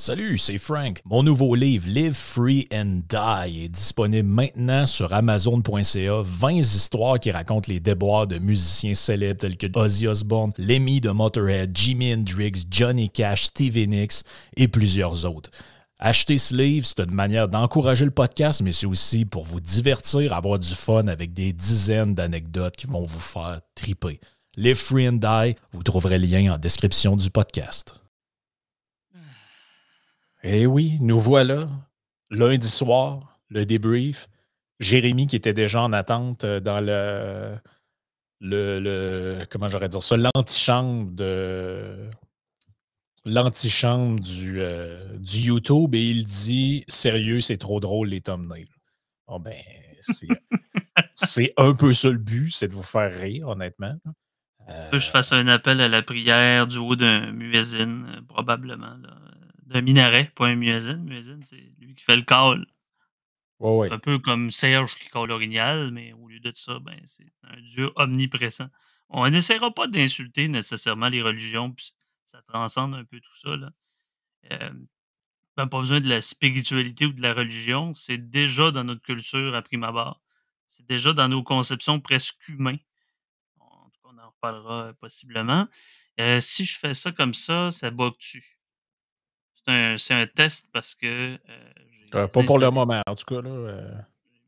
Salut, c'est Frank. Mon nouveau livre Live Free and Die est disponible maintenant sur amazon.ca. 20 histoires qui racontent les déboires de musiciens célèbres tels que Ozzy Osbourne, Lemmy de Motorhead, Jimi Hendrix, Johnny Cash, Stevie Nicks et plusieurs autres. Acheter ce livre, c'est une manière d'encourager le podcast, mais c'est aussi pour vous divertir, avoir du fun avec des dizaines d'anecdotes qui vont vous faire triper. Live Free and Die, vous trouverez le lien en description du podcast. Eh oui, nous voilà. Lundi soir, le débrief. Jérémy qui était déjà en attente euh, dans le, le, le comment j'aurais dire ça, l'antichambre de l'antichambre du, euh, du YouTube et il dit Sérieux, c'est trop drôle les thumbnails. Bon ben, c'est un peu ça le but, c'est de vous faire rire, honnêtement. que je fasse un appel à la prière du haut d'un muezzin, euh, probablement. Là d'un minaret, pas un muezzin. Muezzin, c'est lui qui fait le call. Ouais, Un peu comme Serge qui call l'orignal, mais au lieu de ça, ben, c'est un dieu omniprésent. On n'essaiera pas d'insulter nécessairement les religions, puis ça transcende un peu tout ça. Là. Euh, pas besoin de la spiritualité ou de la religion, c'est déjà dans notre culture à prime abord. C'est déjà dans nos conceptions presque humaines. En tout cas, on en reparlera possiblement. Euh, si je fais ça comme ça, ça bug-tu? C'est un, test parce que. Euh, euh, pas pour le moment, en tout cas. Là, euh.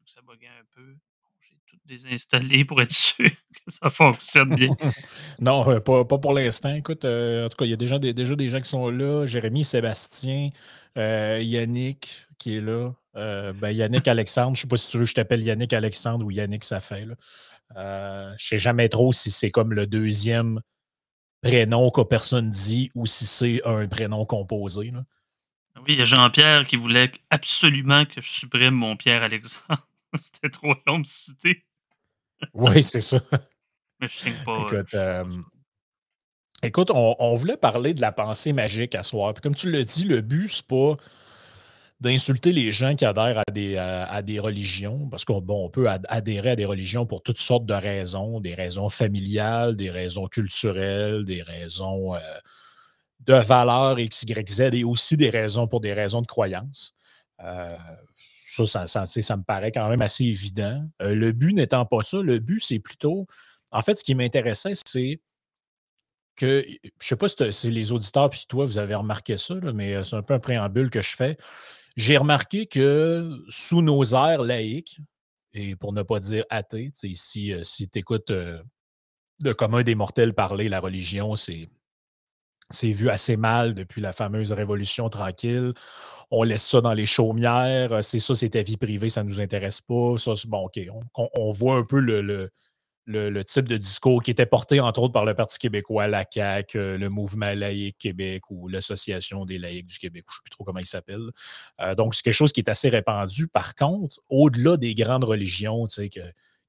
Ça buguait un peu. J'ai tout désinstallé pour être sûr que ça fonctionne bien. non, pas, pour l'instant. Écoute, en tout cas, il y a déjà des, déjà des gens qui sont là. Jérémy, Sébastien, Yannick qui est là. ben, Yannick Alexandre, je ne sais pas si tu veux que je t'appelle Yannick Alexandre ou Yannick Safin. je ne sais jamais trop si c'est comme le deuxième prénom que personne dit ou si c'est un prénom composé. Là. Oui, il y a Jean-Pierre qui voulait absolument que je supprime mon Pierre-Alexandre. C'était trop long de citer. oui, c'est ça. Mais je sais pas. Écoute, euh, écoute on, voulait parler de la pensée magique à soir. Puis comme tu l'as dit, le but, c'est pas d'insulter les gens qui adhèrent à des, à, des religions, parce qu'on bon, on peut adhérer à des religions pour toutes sortes de raisons, des raisons familiales, des raisons culturelles, des raisons euh, de valeur X, Y, Z et aussi des raisons pour des raisons de croyance. Euh, ça, ça, ça, me paraît quand même assez évident. Euh, le but n'étant pas ça, le but, c'est plutôt. En fait, ce qui m'intéressait, c'est que, je ne sais pas si les auditeurs puis toi, vous avez remarqué ça, mais c'est un peu un préambule que je fais. J'ai remarqué que sous nos airs laïques, et pour ne pas dire athées, si, euh, si tu écoutes euh, le commun des mortels parler, la religion, c'est, c'est vu assez mal depuis la fameuse Révolution tranquille. On laisse ça dans les chaumières. C'est ça, c'est ta vie privée, ça ne nous intéresse pas. Ça, bon, OK. On, voit un peu le, type de discours qui était porté, entre autres, par le Parti québécois, la CAQ, euh, le Mouvement laïque Québec ou l'Association des laïcs du Québec, je ne sais plus trop comment il s'appelle. Euh, donc, c'est quelque chose qui est assez répandu. Par contre, au-delà des grandes religions, tu sais, que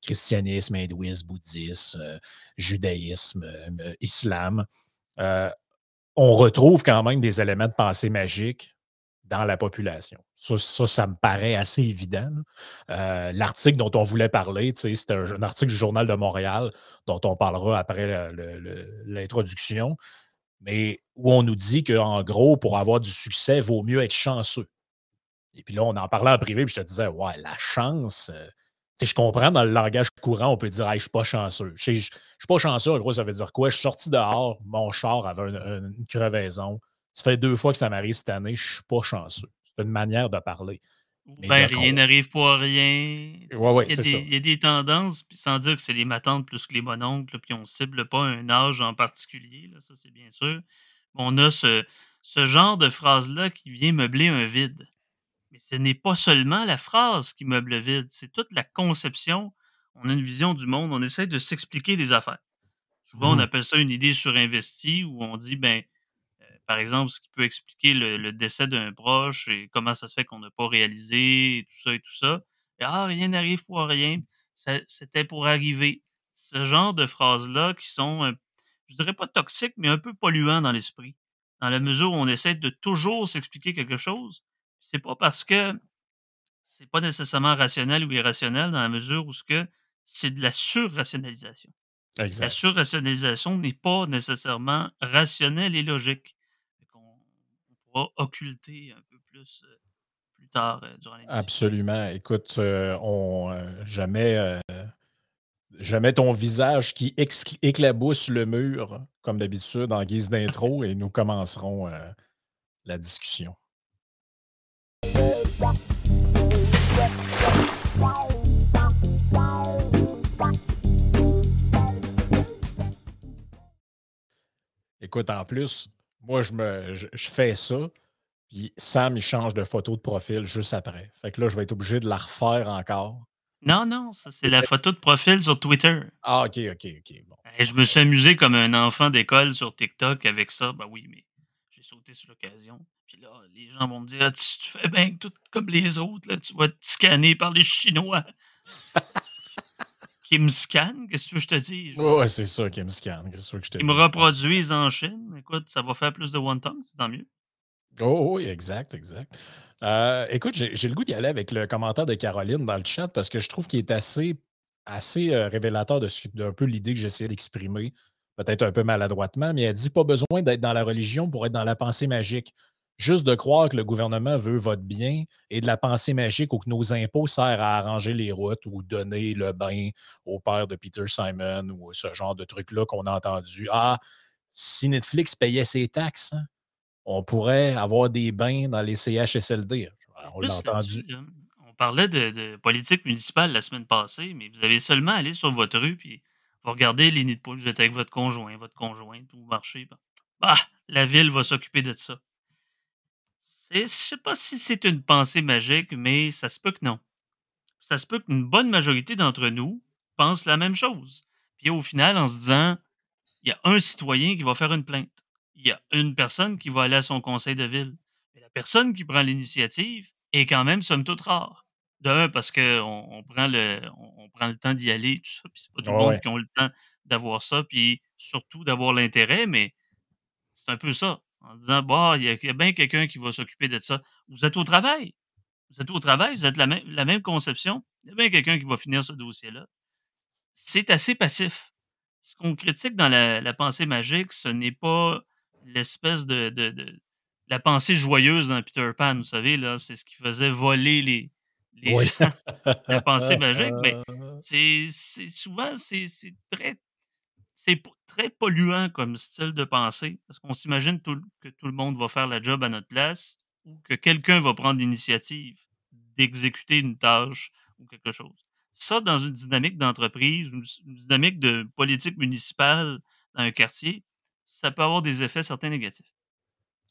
christianisme, hindouisme, bouddhisme, euh, judaïsme, islam, on retrouve quand même des éléments de pensée magique dans la population. Ça, ça, me paraît assez évident. Euh, l'article dont on voulait parler, c'est un, article du Journal de Montréal dont on parlera après l'introduction, mais où on nous dit qu'en gros, pour avoir du succès, il vaut mieux être chanceux. Et puis là, on en parlait en privé, puis je te disais, ouais, la chance, euh, je comprends dans le langage courant, on peut dire, hey, je suis pas chanceux. Je suis pas chanceux, en gros, ça veut dire quoi? Je suis sorti dehors, mon char avait une crevaison ça fait deux fois que ça m'arrive cette année, je ne suis pas chanceux. C'est une manière de parler. Ben, rien n'arrive à rien. Ouais, ouais, il, y a des tendances, puis sans dire que c'est les matantes plus que les mononcles, puis on ne cible pas un âge en particulier, là, ça c'est bien sûr. On a ce, ce genre de phrase-là qui vient meubler un vide. Mais ce n'est pas seulement la phrase qui meuble le vide, c'est toute la conception. On a une vision du monde, on essaie de s'expliquer des affaires. Souvent, on mmh. appelle ça une idée surinvestie, où on dit, ben, par exemple, ce qui peut expliquer le, décès d'un proche et comment ça se fait qu'on n'a pas réalisé et tout ça et tout ça. ah, rien n'arrive pour rien. C'était pour arriver. Ce genre de phrases-là qui sont, je dirais pas toxiques, mais un peu polluants dans l'esprit. Dans la mesure où on essaie de toujours s'expliquer quelque chose, c'est pas parce que c'est pas nécessairement rationnel ou irrationnel dans la mesure où ce que c'est de la surrationalisation. La surrationalisation n'est pas nécessairement rationnelle et logique occulter un peu plus plus tard durant l'émission. Absolument. Écoute, on jamais, jamais ton visage qui éclabousse le mur, comme d'habitude, en guise d'intro, et nous commencerons la discussion. Écoute, en plus, moi, je, me, je, fais ça, puis Sam, il change de photo de profil juste après. Fait que là, je vais être obligé de la refaire encore. Non, non, ça, c'est la photo de profil sur Twitter. Ah, OK, OK, OK. Bon. je me suis amusé comme un enfant d'école sur TikTok avec ça. Ben oui, mais j'ai sauté sur l'occasion. Puis là, les gens vont me dire ah, tu, fais bien tout comme les autres, là, tu vas te scanner par les Chinois. qui me qu'est-ce que je te dis? Ouais, c'est ça qui me scannent. Qu'est-ce que je te Ils me reproduisent en Chine. Écoute, ça va faire plus de tongue, c'est tant mieux. Oh, oui, exact, exact. Euh, écoute, j'ai le goût d'y aller avec le commentaire de Caroline dans le chat parce que je trouve qu'il est assez, assez euh, révélateur d'un peu l'idée que j'essayais d'exprimer, peut-être un peu maladroitement, mais elle dit pas besoin d'être dans la religion pour être dans la pensée magique. Juste de croire que le gouvernement veut votre bien et de la pensée magique ou que nos impôts servent à arranger les routes ou donner le bain au père de Peter Simon ou ce genre de truc-là qu'on a entendu. Ah, si Netflix payait ses taxes, hein, on pourrait avoir des bains dans les CHSLD. On l'a entendu. On parlait de, politique municipale la semaine passée, mais vous avez seulement allé sur votre rue puis vous regardez les nids de poules, vous êtes avec votre conjoint, votre conjointe, vous marchez. Bah, la ville va s'occuper de ça. Je ne sais pas si c'est une pensée magique, mais ça se peut que non. Ça se peut qu'une bonne majorité d'entre nous pense la même chose. Puis au final, en se disant, il y a un citoyen qui va faire une plainte. Il y a une personne qui va aller à son conseil de ville. Mais la personne qui prend l'initiative est quand même somme toute rare. D'un, parce qu'on on prend, le, on, prend le temps d'y aller, tout ça. Puis c'est pas tout le monde qui a le temps d'avoir ça, puis surtout d'avoir l'intérêt, mais c'est un peu ça en disant bah, il y, a bien quelqu'un qui va s'occuper de ça. Vous êtes au travail. Vous êtes au travail, vous êtes la, même, la même conception. Il y a bien quelqu'un qui va finir ce dossier-là. C'est assez passif. Ce qu'on critique dans la, pensée magique, ce n'est pas l'espèce de, de, la pensée joyeuse dans Peter Pan, vous savez, là, c'est ce qui faisait voler les, les gens, la pensée magique, mais c'est souvent, c'est très c'est très polluant comme style de pensée, parce qu'on s'imagine que tout le monde va faire la job à notre place ou que quelqu'un va prendre l'initiative d'exécuter une tâche ou quelque chose. Ça, dans une dynamique d'entreprise, une, dynamique de politique municipale dans un quartier, ça peut avoir des effets certains négatifs.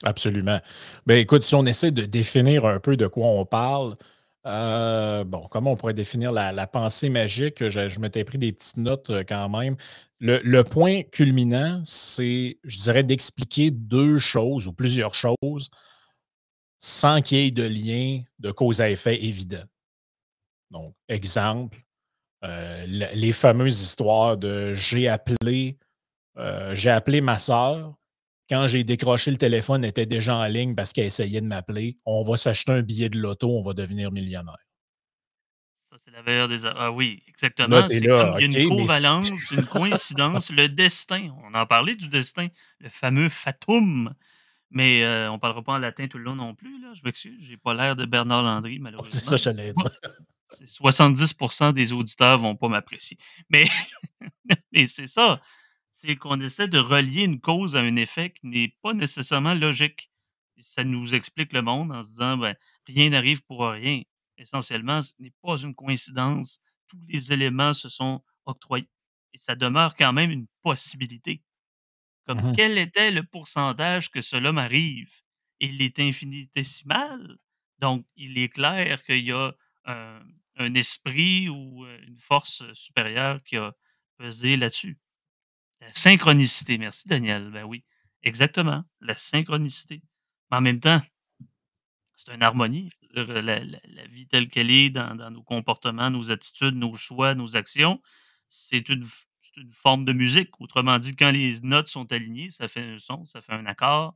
Absolument. Ben écoute, si on essaie de définir un peu de quoi on parle, euh, bon, comment on pourrait définir la, pensée magique? Je, m'étais pris des petites notes euh, quand même. Le, point culminant, c'est, je dirais, d'expliquer deux choses ou plusieurs choses sans qu'il y ait de lien de cause à effet évident. Donc, exemple, euh, les fameuses histoires de j'ai appelé, j'ai appelé ma soeur, quand j'ai décroché le téléphone, elle était déjà en ligne parce qu'elle essayait de m'appeler. On va s'acheter un billet de loto, on va devenir millionnaire. Ça, c'est la meilleure des. Ah oui, exactement. C'est comme il y a une covalence, une coïncidence, le destin. On en parlait du destin, le fameux fatum. Mais euh, on ne parlera pas en latin tout le long non plus. Là. Je m'excuse, j'ai pas l'air de Bernard Landry, malheureusement. C'est ça, j'allais dire. 70% des auditeurs vont pas m'apprécier. Mais, mais c'est ça c'est qu'on essaie de relier une cause à un effet qui n'est pas nécessairement logique. ça nous explique le monde en se disant ben, rien n'arrive pour rien. Essentiellement, ce n'est pas une coïncidence. Tous les éléments se sont octroyés. Et ça demeure quand même une possibilité. Comme mmh quel était le pourcentage que cela m'arrive? Il est infinitésimal. Donc, il est clair qu'il y a un esprit ou une force supérieure qui a pesé là-dessus. La synchronicité. Merci, Daniel. Ben oui, exactement. La synchronicité. Mais en même temps, c'est une harmonie. la, vie telle qu'elle est dans, nos comportements, nos attitudes, nos choix, nos actions, c'est une, forme de musique. Autrement dit, quand les notes sont alignées, ça fait un son, ça fait un accord.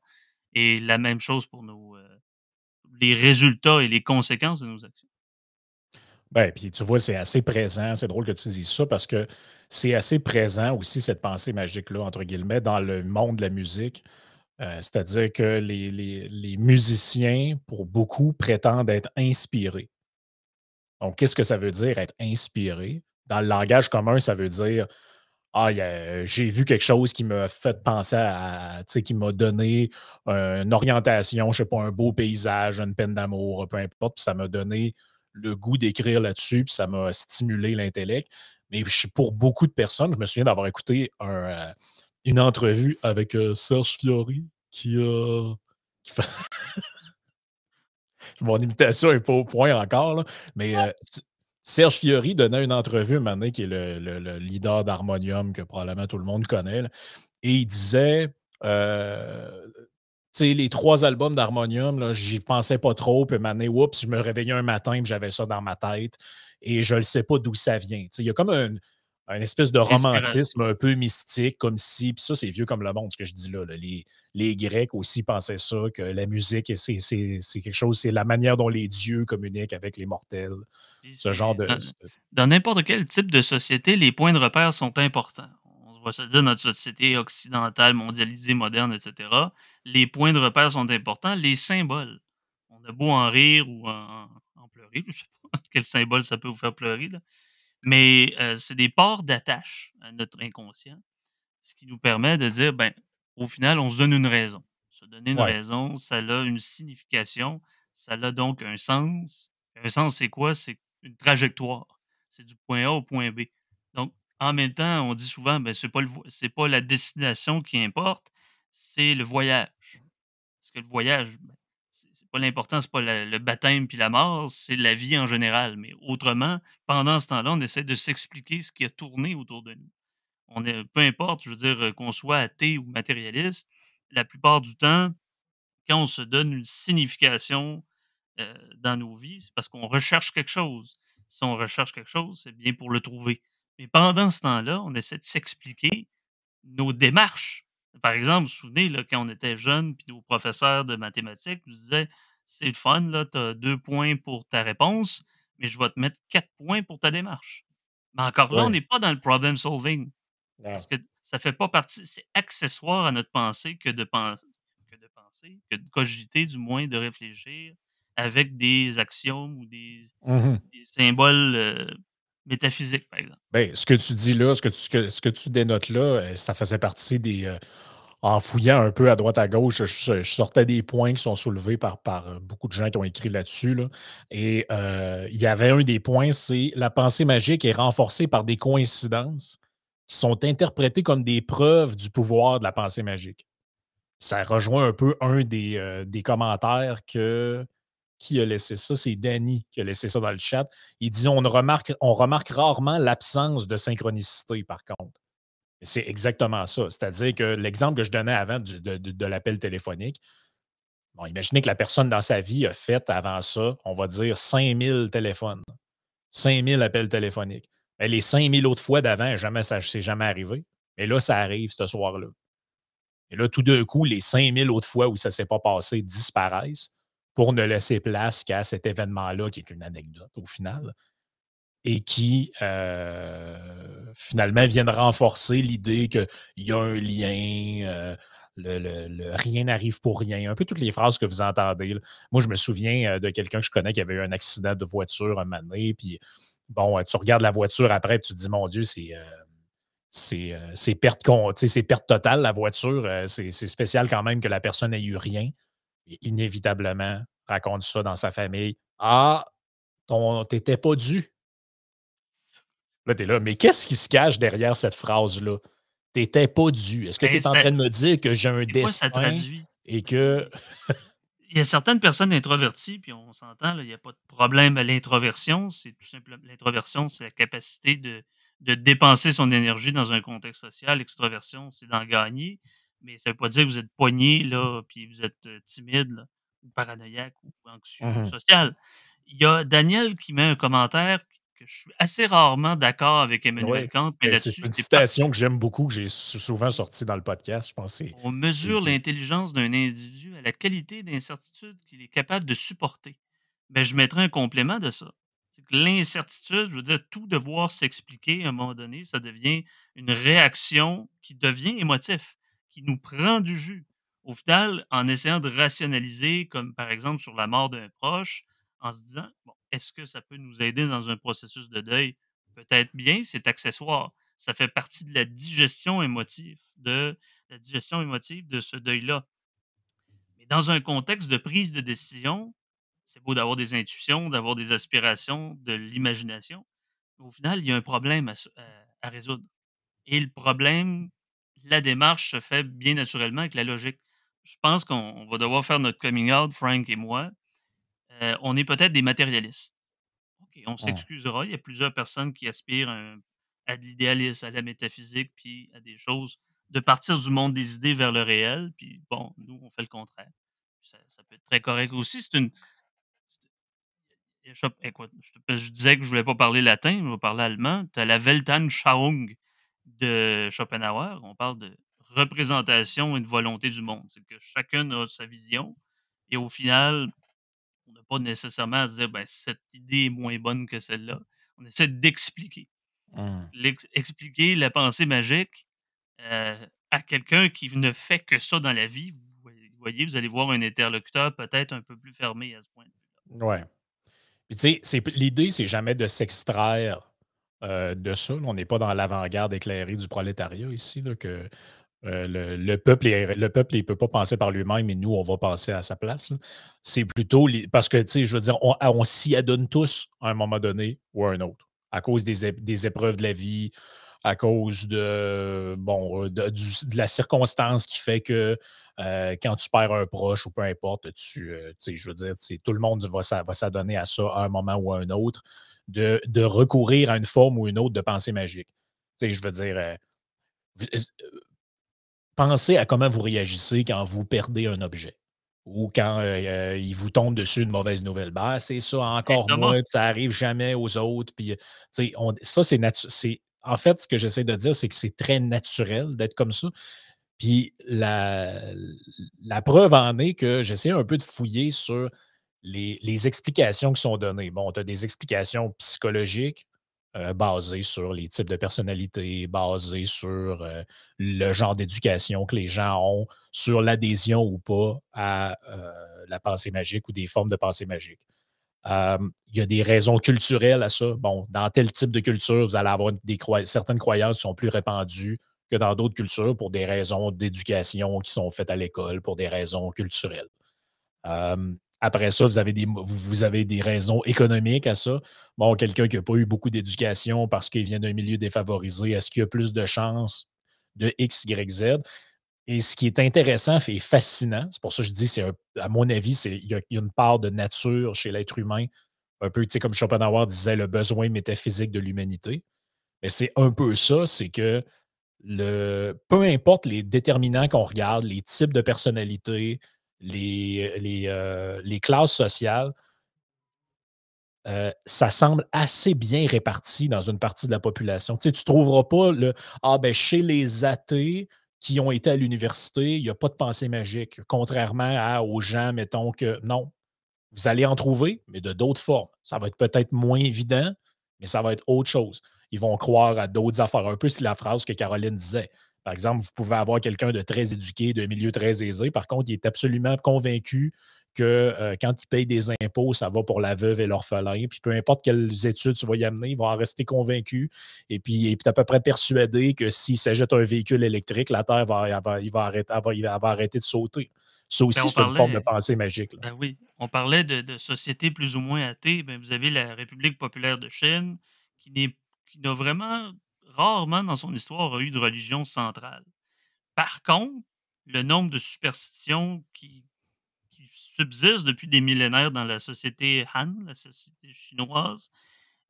Et la même chose pour nos, euh, les résultats et les conséquences de nos actions. Ben, puis tu vois, c'est assez présent. C'est drôle que tu dises ça parce que c'est assez présent aussi, cette pensée magique-là, entre guillemets, dans le monde de la musique. Euh, c'est-à-dire que les musiciens, pour beaucoup, prétendent être inspirés. Donc, qu'est-ce que ça veut dire être inspiré? Dans le langage commun, ça veut dire: «Ah, j'ai vu quelque chose qui m'a fait penser à tu sais, qui m'a donné, heu, une orientation, je sais pas, un beau paysage, une peine d'amour, peu importe, puis ça m'a donné le goût d'écrire là-dessus, puis ça m'a stimulé l'intellect». Mais pour beaucoup de personnes, je me souviens d'avoir écouté un, heu, une entrevue avec, heu, Serge Fiori qui a qui fait mon imitation est pas au point encore, là, mais, heu, S Serge Fiori donnait une entrevue donné, qui est le le le leader d'Harmonium que probablement tout le monde connaît, là, et il disait, sais, les 3 albums d'Harmonium, là, j'y pensais pas trop, puis donné, oups, je me réveillais un matin, puis j'avais ça dans ma tête et je le sais pas d'où ça vient. Il y a comme un un espèce de romantisme un peu mystique, comme si puis ça, c'est vieux comme le monde, ce que je dis là, là. Les les Grecs aussi pensaient ça, que la musique, c'est c'est c'est quelque chose c'est la manière dont les dieux communiquent avec les mortels. Ce genre de dans n'importe quel type de société, les points de repère sont importants. On va se dire, notre société occidentale, mondialisée, moderne, et cetera, les points de repère sont importants. Les symboles, on a beau en rire ou en en pleurer, je sais pas quel symbole ça peut vous faire pleurer, là, mais, heu, c'est des ports d'attache à notre inconscient. Ce qui nous permet de dire, ben, au final, on se donne une raison. Se donner une Ouais. raison, ça a une signification, ça a donc un sens. Un sens, c'est quoi? C'est une trajectoire. C'est du point A au point B. Donc, en même temps, on dit souvent, ben, c'est pas le vo c'est pas la destination qui importe, c'est le voyage. Parce que le voyage, ben, pas l'important, c'est pas le baptême puis la mort, c'est la vie en général. Mais autrement, pendant ce temps-là, on essaie de s'expliquer ce qui a tourné autour de nous. On est peu importe, je veux dire, heu, qu'on soit athée ou matérialiste, la plupart du temps, quand on se donne une signification, heu, dans nos vies, c'est parce qu'on recherche quelque chose. Si on recherche quelque chose, c'est bien pour le trouver. Mais pendant ce temps-là, on essaie de s'expliquer nos démarches. Par exemple, vous vous souvenez, là, quand on était jeunes, puis nos professeurs de mathématiques nous disaient: «C'est le fun, là, tu as 2 points pour ta réponse, mais je vais te mettre 4 points pour ta démarche». Mais encore là, on n'est pas dans le problem solving. Parce que ça fait pas partie c'est accessoire à notre pensée que de pen que de penser, que de cogiter du moins, de réfléchir avec des axiomes ou des Mmh des symboles, heu, métaphysiques, par exemple. Beh, ce que tu dis là, ce que tu dénotes là, heu, ça faisait partie des, heu en fouillant un peu à droite à gauche, je sortais des points qui sont soulevés par heu, beaucoup de gens qui ont écrit là-dessus, là et il y avait un des points, c'est: «La pensée magique est renforcée par des coïncidences qui sont interprétées comme des preuves du pouvoir de la pensée magique». Ça rejoint un peu un des commentaires que qui a laissé ça? C'est Danny qui a laissé ça dans le chat. Il dit: «On remarque on remarque rarement l'absence de synchronicité, par contre». C'est exactement ça. C'est-à-dire que l'exemple que je donnais avant de de l'appel téléphonique, bon, imaginez que la personne dans sa vie a fait avant ça, on va dire 5000 téléphones, 5000 appels téléphoniques. Mais les 5000 autres fois d'avant, jamais ça c'est jamais arrivé. Mais là, ça arrive ce soir-là. Et là, tout d'un coup, les 5000 autres fois où ça ne s'est pas passé disparaissent pour ne laisser place qu'à cet événement-là, qui est une anecdote au final, et qui, heu, finalement viennent renforcer l'idée qu'il y a un lien, heu, le le rien n'arrive pour rien. Un peu toutes les phrases que vous entendez. Moi, je me souviens, heu, de quelqu'un que je connais qui avait eu un accident de voiture un moment donné, puis bon, tu regardes la voiture après, puis tu te dis: «Mon Dieu, c'est, heu, c'est, heu, c'est perte con tu sais, c'est perte totale la voiture, c'est spécial quand même que la personne ait eu rien» et inévitablement raconte ça dans sa famille: «Ah, ton tu étais pas dû». Là, tu es là, mais qu'est-ce qui se cache derrière cette phrase-là? «Tu étais pas dû». Est-ce que tu Ben, es en train de me dire que j'ai un c'est quoi ça destin et que Il y a certaines personnes introverties, puis on s'entend, il y a pas de problème à l'introversion. C'est tout simplement l'introversion, c'est la capacité de de dépenser son énergie dans un contexte social. L'extroversion, c'est d'en gagner, mais ça veut pas dire que vous êtes pogné, là, puis vous êtes, timide, là, ou paranoïaque ou anxieux mh. social. Il y a Daniel qui met un commentaire que je suis assez rarement d'accord avec Emmanuel Kant, mais c'est une citation que j'aime beaucoup, que j'ai sou souvent sortie dans le podcast. Je pense On mesure l'intelligence d'un individu à la qualité d'incertitude qu'il est capable de supporter. Ben, je mettrais un complément de ça. L'incertitude, je veux dire, tout devoir s'expliquer à un moment donné, ça devient une réaction qui devient émotif, qui nous prend du jus. Au final, en essayant de rationaliser, comme par exemple sur la mort d'un proche, en se disant: «Bon, est-ce que ça peut nous aider dans un processus de deuil?» Peut-être bien, c'est accessoire. Ça fait partie de la digestion émotive de la digestion émotive de ce deuil-là. Mais dans un contexte de prise de décision, c'est beau d'avoir des intuitions, d'avoir des aspirations, de l'imagination. Au final, il y a un problème à, à résoudre. Et le problème, la démarche se fait bien naturellement avec la logique. Je pense qu'on on va devoir faire notre coming out, Frank et moi. Euh, on est peut-être des matérialistes. OK, on s'excusera. Il y a plusieurs personnes qui aspirent à, un- à de l'idéalisme, à la métaphysique, puis à des choses, de partir du monde des idées vers le réel. Puis bon, nous, on fait le contraire. Ça, ça peut être très correct aussi. C'est une. écoute, je, disais que je voulais pas parler latin, je vais parler allemand. Tu as la Weltanschauung de Schopenhauer. On parle de représentation et de volonté du monde. C'est que chacun a sa vision. Et au final, on n'a pas nécessairement à se dire, ben, cette idée est moins bonne que celle-là. On essaie d'expliquer. L'ex- expliquer la pensée magique euh, à quelqu'un qui ne fait que ça dans la vie. Vous voyez, vous allez voir un interlocuteur peut-être un peu plus fermé à ce point de vue-là. Ouais. Puis, tu sais, l'idée, c'est jamais de s'extraire euh, de ça. On n'est pas dans l'avant-garde éclairée du prolétariat ici, que euh, le, le peuple, le ne peut pas penser par lui-même et nous, on va penser à sa place. C'est plutôt parce que, tu sais, je veux dire, on, on s'y adonne tous à un moment donné ou à un autre, à cause des, ép- des épreuves de la vie, à cause de, euh, la circonstance qui fait que quand tu perds un proche ou peu importe, tu, je veux dire, tout le monde va, va s'adonner à ça à un moment ou à un autre, de, de recourir à une forme ou une autre de pensée magique. Tu sais, je veux dire, euh, euh, pensez à comment vous réagissez quand vous perdez un objet ou quand euh, il vous tombe dessus une mauvaise nouvelle. Ben, c'est ça, encore Thomas, moi, puis ça arrive jamais aux autres. Puis, on- ça, c'est natu- c'est En fait, ce que j'essaie de dire, c'est que c'est très naturel d'être comme ça. Puis la, la preuve en est que j'essaie un peu de fouiller sur les, explications qui sont données. Bon, tu as des explications psychologiques euh, basées sur les types de personnalités, basées sur euh, le genre d'éducation que les gens ont, sur l'adhésion ou pas à euh, la pensée magique ou des formes de pensée magique. Il y a des raisons culturelles à ça. Bon, dans tel type de culture, vous allez avoir certaines croyances qui sont plus répandues que dans d'autres cultures pour des raisons d'éducation qui sont faites à l'école, pour des raisons culturelles. Après ça, vous avez, des, vous, avez des raisons économiques à ça. Bon, quelqu'un qui n'a pas eu beaucoup d'éducation parce qu'il vient d'un milieu défavorisé, est-ce qu'il a plus de chances de X, Y, Z? Et ce qui est intéressant et fascinant, c'est pour ça que je dis, à mon avis, il y, a, y a une part de nature chez l'être humain, un peu, comme Schopenhauer disait, le besoin métaphysique de l'humanité. Mais c'est un peu ça, c'est que le, peu importe les déterminants qu'on regarde, les types de personnalités, les, les, euh, les classes sociales, euh, ça semble assez bien réparti dans une partie de la population. Tu ne trouveras pas le Ah, ben, chez les athées qui ont été à l'université, il n'y a pas de pensée magique, contrairement à, aux gens, mettons que non, vous allez en trouver, mais de d'autres formes. Ça va être peut-être moins évident, mais ça va être autre chose. Ils vont croire à d'autres affaires. Un peu c'est la phrase que Caroline disait. Par exemple, vous pouvez avoir quelqu'un de très éduqué, d'un milieu très aisé. Par contre, il est absolument convaincu que euh, quand il paye des impôts, ça va pour la veuve et l'orphelin. Puis peu importe quelles études tu vas y amener, il va en rester convaincu. Et puis, il est à peu près persuadé que s'il s'achète un véhicule électrique, la Terre va, il va arrêter, elle va- il va arrêter de sauter. Ça aussi, c'est une forme de pensée magique. ben oui, on parlait de, de sociétés plus ou moins athées. Ben, vous avez la République populaire de Chine qui n'est qui n'a vraiment rarement dans son histoire eu de religion centrale. Par contre, le nombre de superstitions qui, subsistent depuis des millénaires dans la société Han, la société chinoise,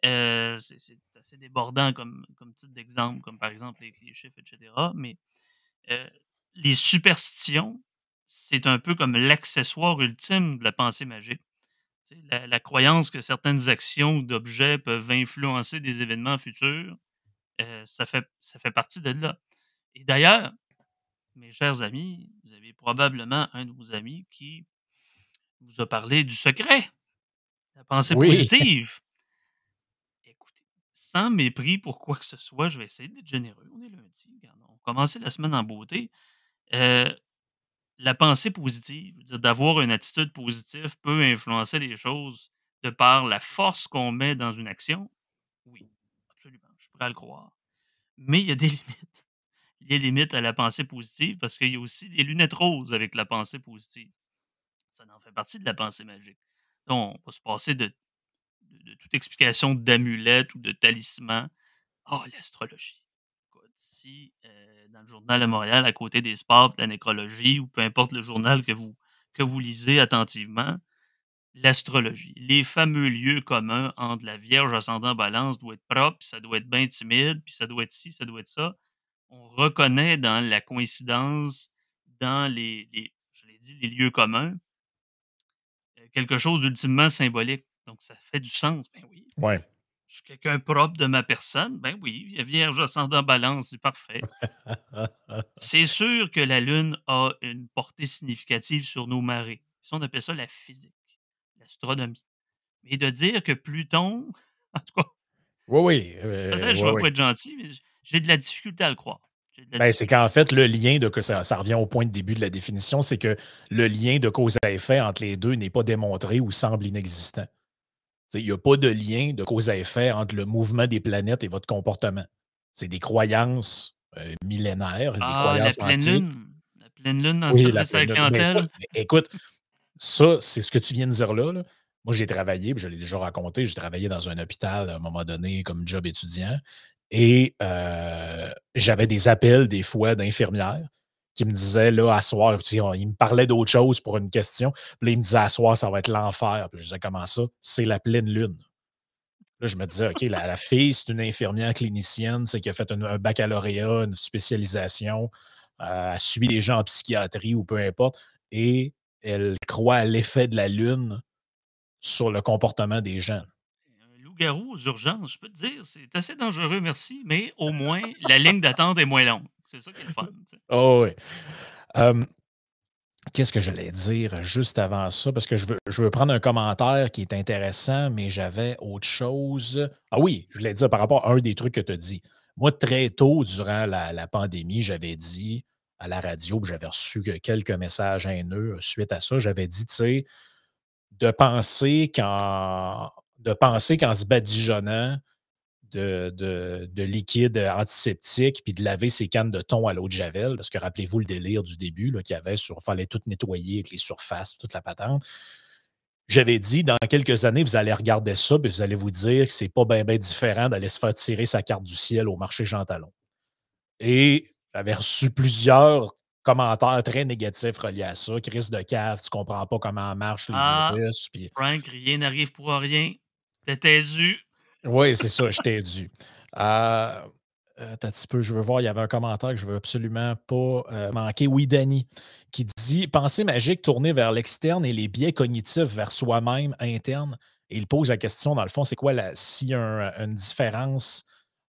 euh, c'est assez débordant comme, comme titre d'exemple, comme par exemple les, chiffres, etc. Mais euh, les superstitions, c'est un peu comme l'accessoire ultime de la pensée magique. La, la croyance que certaines actions ou d'objets peuvent influencer des événements futurs, euh, ça, fait, ça fait partie de là. Et d'ailleurs, mes chers amis, vous avez probablement un de vos amis qui vous a parlé du secret, la pensée Oui, positive. Écoutez, sans mépris pour quoi que ce soit, je vais essayer d'être généreux. On est lundi, on commencer la semaine en beauté. Euh, la pensée positive, d'avoir une attitude positive peut influencer les choses de par la force qu'on met dans une action. À le croire. Mais il y a des limites. Il y a des limites à la pensée positive parce qu'il y a aussi des lunettes roses avec la pensée positive. Ça en fait partie de la pensée magique. Donc, on va se passer de, toute explication d'amulette ou de talisman. Oh, l'astrologie. Si euh, dans le journal de Montréal, à côté des sports, de la nécrologie, ou peu importe le journal que vous, que vous lisez attentivement, l'astrologie, les fameux lieux communs entre la Vierge ascendant balance doit être propre, puis ça doit être bien timide, puis ça doit être ci, ça doit être ça. On reconnaît dans la coïncidence, dans les, je l'ai dit, les lieux communs, euh, quelque chose d'ultimement symbolique. Donc, ça fait du sens. Ben oui. Ouais. Je suis quelqu'un propre de ma personne. Ben oui, Vierge ascendant balance, c'est parfait. c'est sûr que la Lune a une portée significative sur nos marées. on appelle ça la physique l'astronomie. Mais de dire que Pluton, en tout cas. Oui, oui. Euh, Peut-être je ne vais pas être gentil, mais j'ai de la difficulté à le croire. Ben, c'est qu'en fait, le lien de que ça, revient au point de début de la définition, c'est que le lien de cause à effet entre les deux n'est pas démontré ou semble inexistant. Il n'y a pas de lien de cause à effet entre le mouvement des planètes et votre comportement. C'est des croyances euh, millénaires, des ah, croyances la pleine lune. La pleine lune dans oui, la, clientèle. écoute, ça, c'est ce que tu viens de dire là. Moi, j'ai travaillé, je l'ai déjà raconté, j'ai travaillé dans un hôpital à un moment donné comme job étudiant. Et euh, j'avais des appels des fois d'infirmières qui me disaient là, à soir, ils me parlaient d'autre chose pour une question. Puis là, ils me disaient à soir, ça va être l'enfer. Puis je disais, comment ça? C'est la pleine lune. Là, je me disais, OK, la, fille, c'est une infirmière clinicienne, c'est qui a fait un, baccalauréat, une spécialisation, euh, elle suit des gens en psychiatrie ou peu importe. Et elle croit à l'effet de la Lune sur le comportement des gens. Un loup-garou aux urgences, je peux te dire, c'est assez dangereux, merci, mais au moins, la ligne d'attente est moins longue. C'est ça qui est le fun. Oh oui. Qu'est-ce que j'allais dire juste avant ça? Parce que je veux, je veux prendre un commentaire qui est intéressant, mais j'avais autre chose. Ah oui, je voulais dire par rapport à un des trucs que tu as dit. Moi, très tôt durant la pandémie, j'avais dit à la radio, j'avais reçu quelques messages haineux euh, suite à ça. J'avais dit, tu sais, de penser qu'en de penser qu'en se badigeonnant de, de, liquide antiseptique puis de laver ses cannes de thon à l'eau de Javel, parce que rappelez-vous le délire du début qu'il y avait sur, fallait tout nettoyer avec les surfaces, toute la patente. J'avais dit, dans quelques années, vous allez regarder ça, et vous allez vous dire que c'est pas bien ben différent d'aller se faire tirer sa carte du ciel au marché Jean Talon. Et j'avais reçu plusieurs commentaires très négatifs reliés à ça. Chris de cave, tu comprends pas comment marche les ah, virus. Frank, rien n'arrive pour rien. T'étais dû. Oui, c'est ça, je t'ai dû. Euh, un petit peu, je veux voir, il y avait un commentaire que je veux absolument pas euh, manquer. Oui, Danny, qui dit Pensée magique tournée vers l'externe et les biais cognitifs vers soi-même interne. Et il pose la question, dans le fond, c'est quoi s'il y a une différence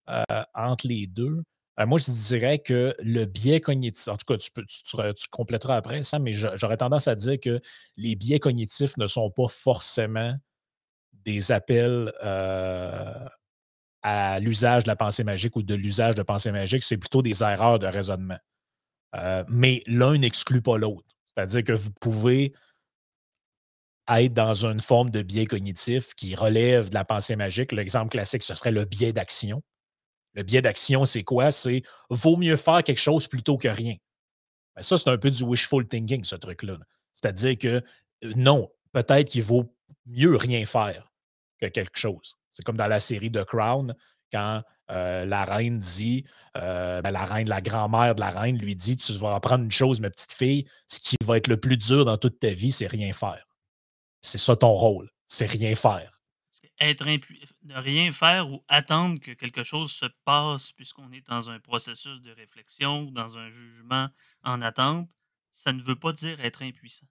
euh, entre les deux? Euh, moi, je dirais que le biais cognitif, en tout cas, tu, compléteras après ça, mais j'aurais tendance à dire que les biais cognitifs ne sont pas forcément des appels euh, à l'usage de la pensée magique ou de l'usage de pensée magique, c'est plutôt des erreurs de raisonnement. Euh, mais l'un n'exclut pas l'autre. C'est-à-dire que vous pouvez être dans une forme de biais cognitif qui relève de la pensée magique. L'exemple classique, ce serait le biais d'action. Le biais d'action, c'est quoi? C'est vaut mieux faire quelque chose plutôt que rien. Ben, ça, c'est un peu du wishful thinking, ce truc-là. C'est-à-dire que euh, non, peut-être qu'il vaut mieux rien faire que quelque chose. C'est comme dans la série The Crown, quand euh, la reine dit, euh, ben, la reine, la grand-mère de la reine lui dit Tu vas apprendre une chose, ma petite fille, ce qui va être le plus dur dans toute ta vie, c'est rien faire. C'est ça ton rôle, c'est rien faire être ne rien faire ou attendre que quelque chose se passe puisqu'on est dans un processus de réflexion dans un jugement en attente, ça ne veut pas dire être impuissant.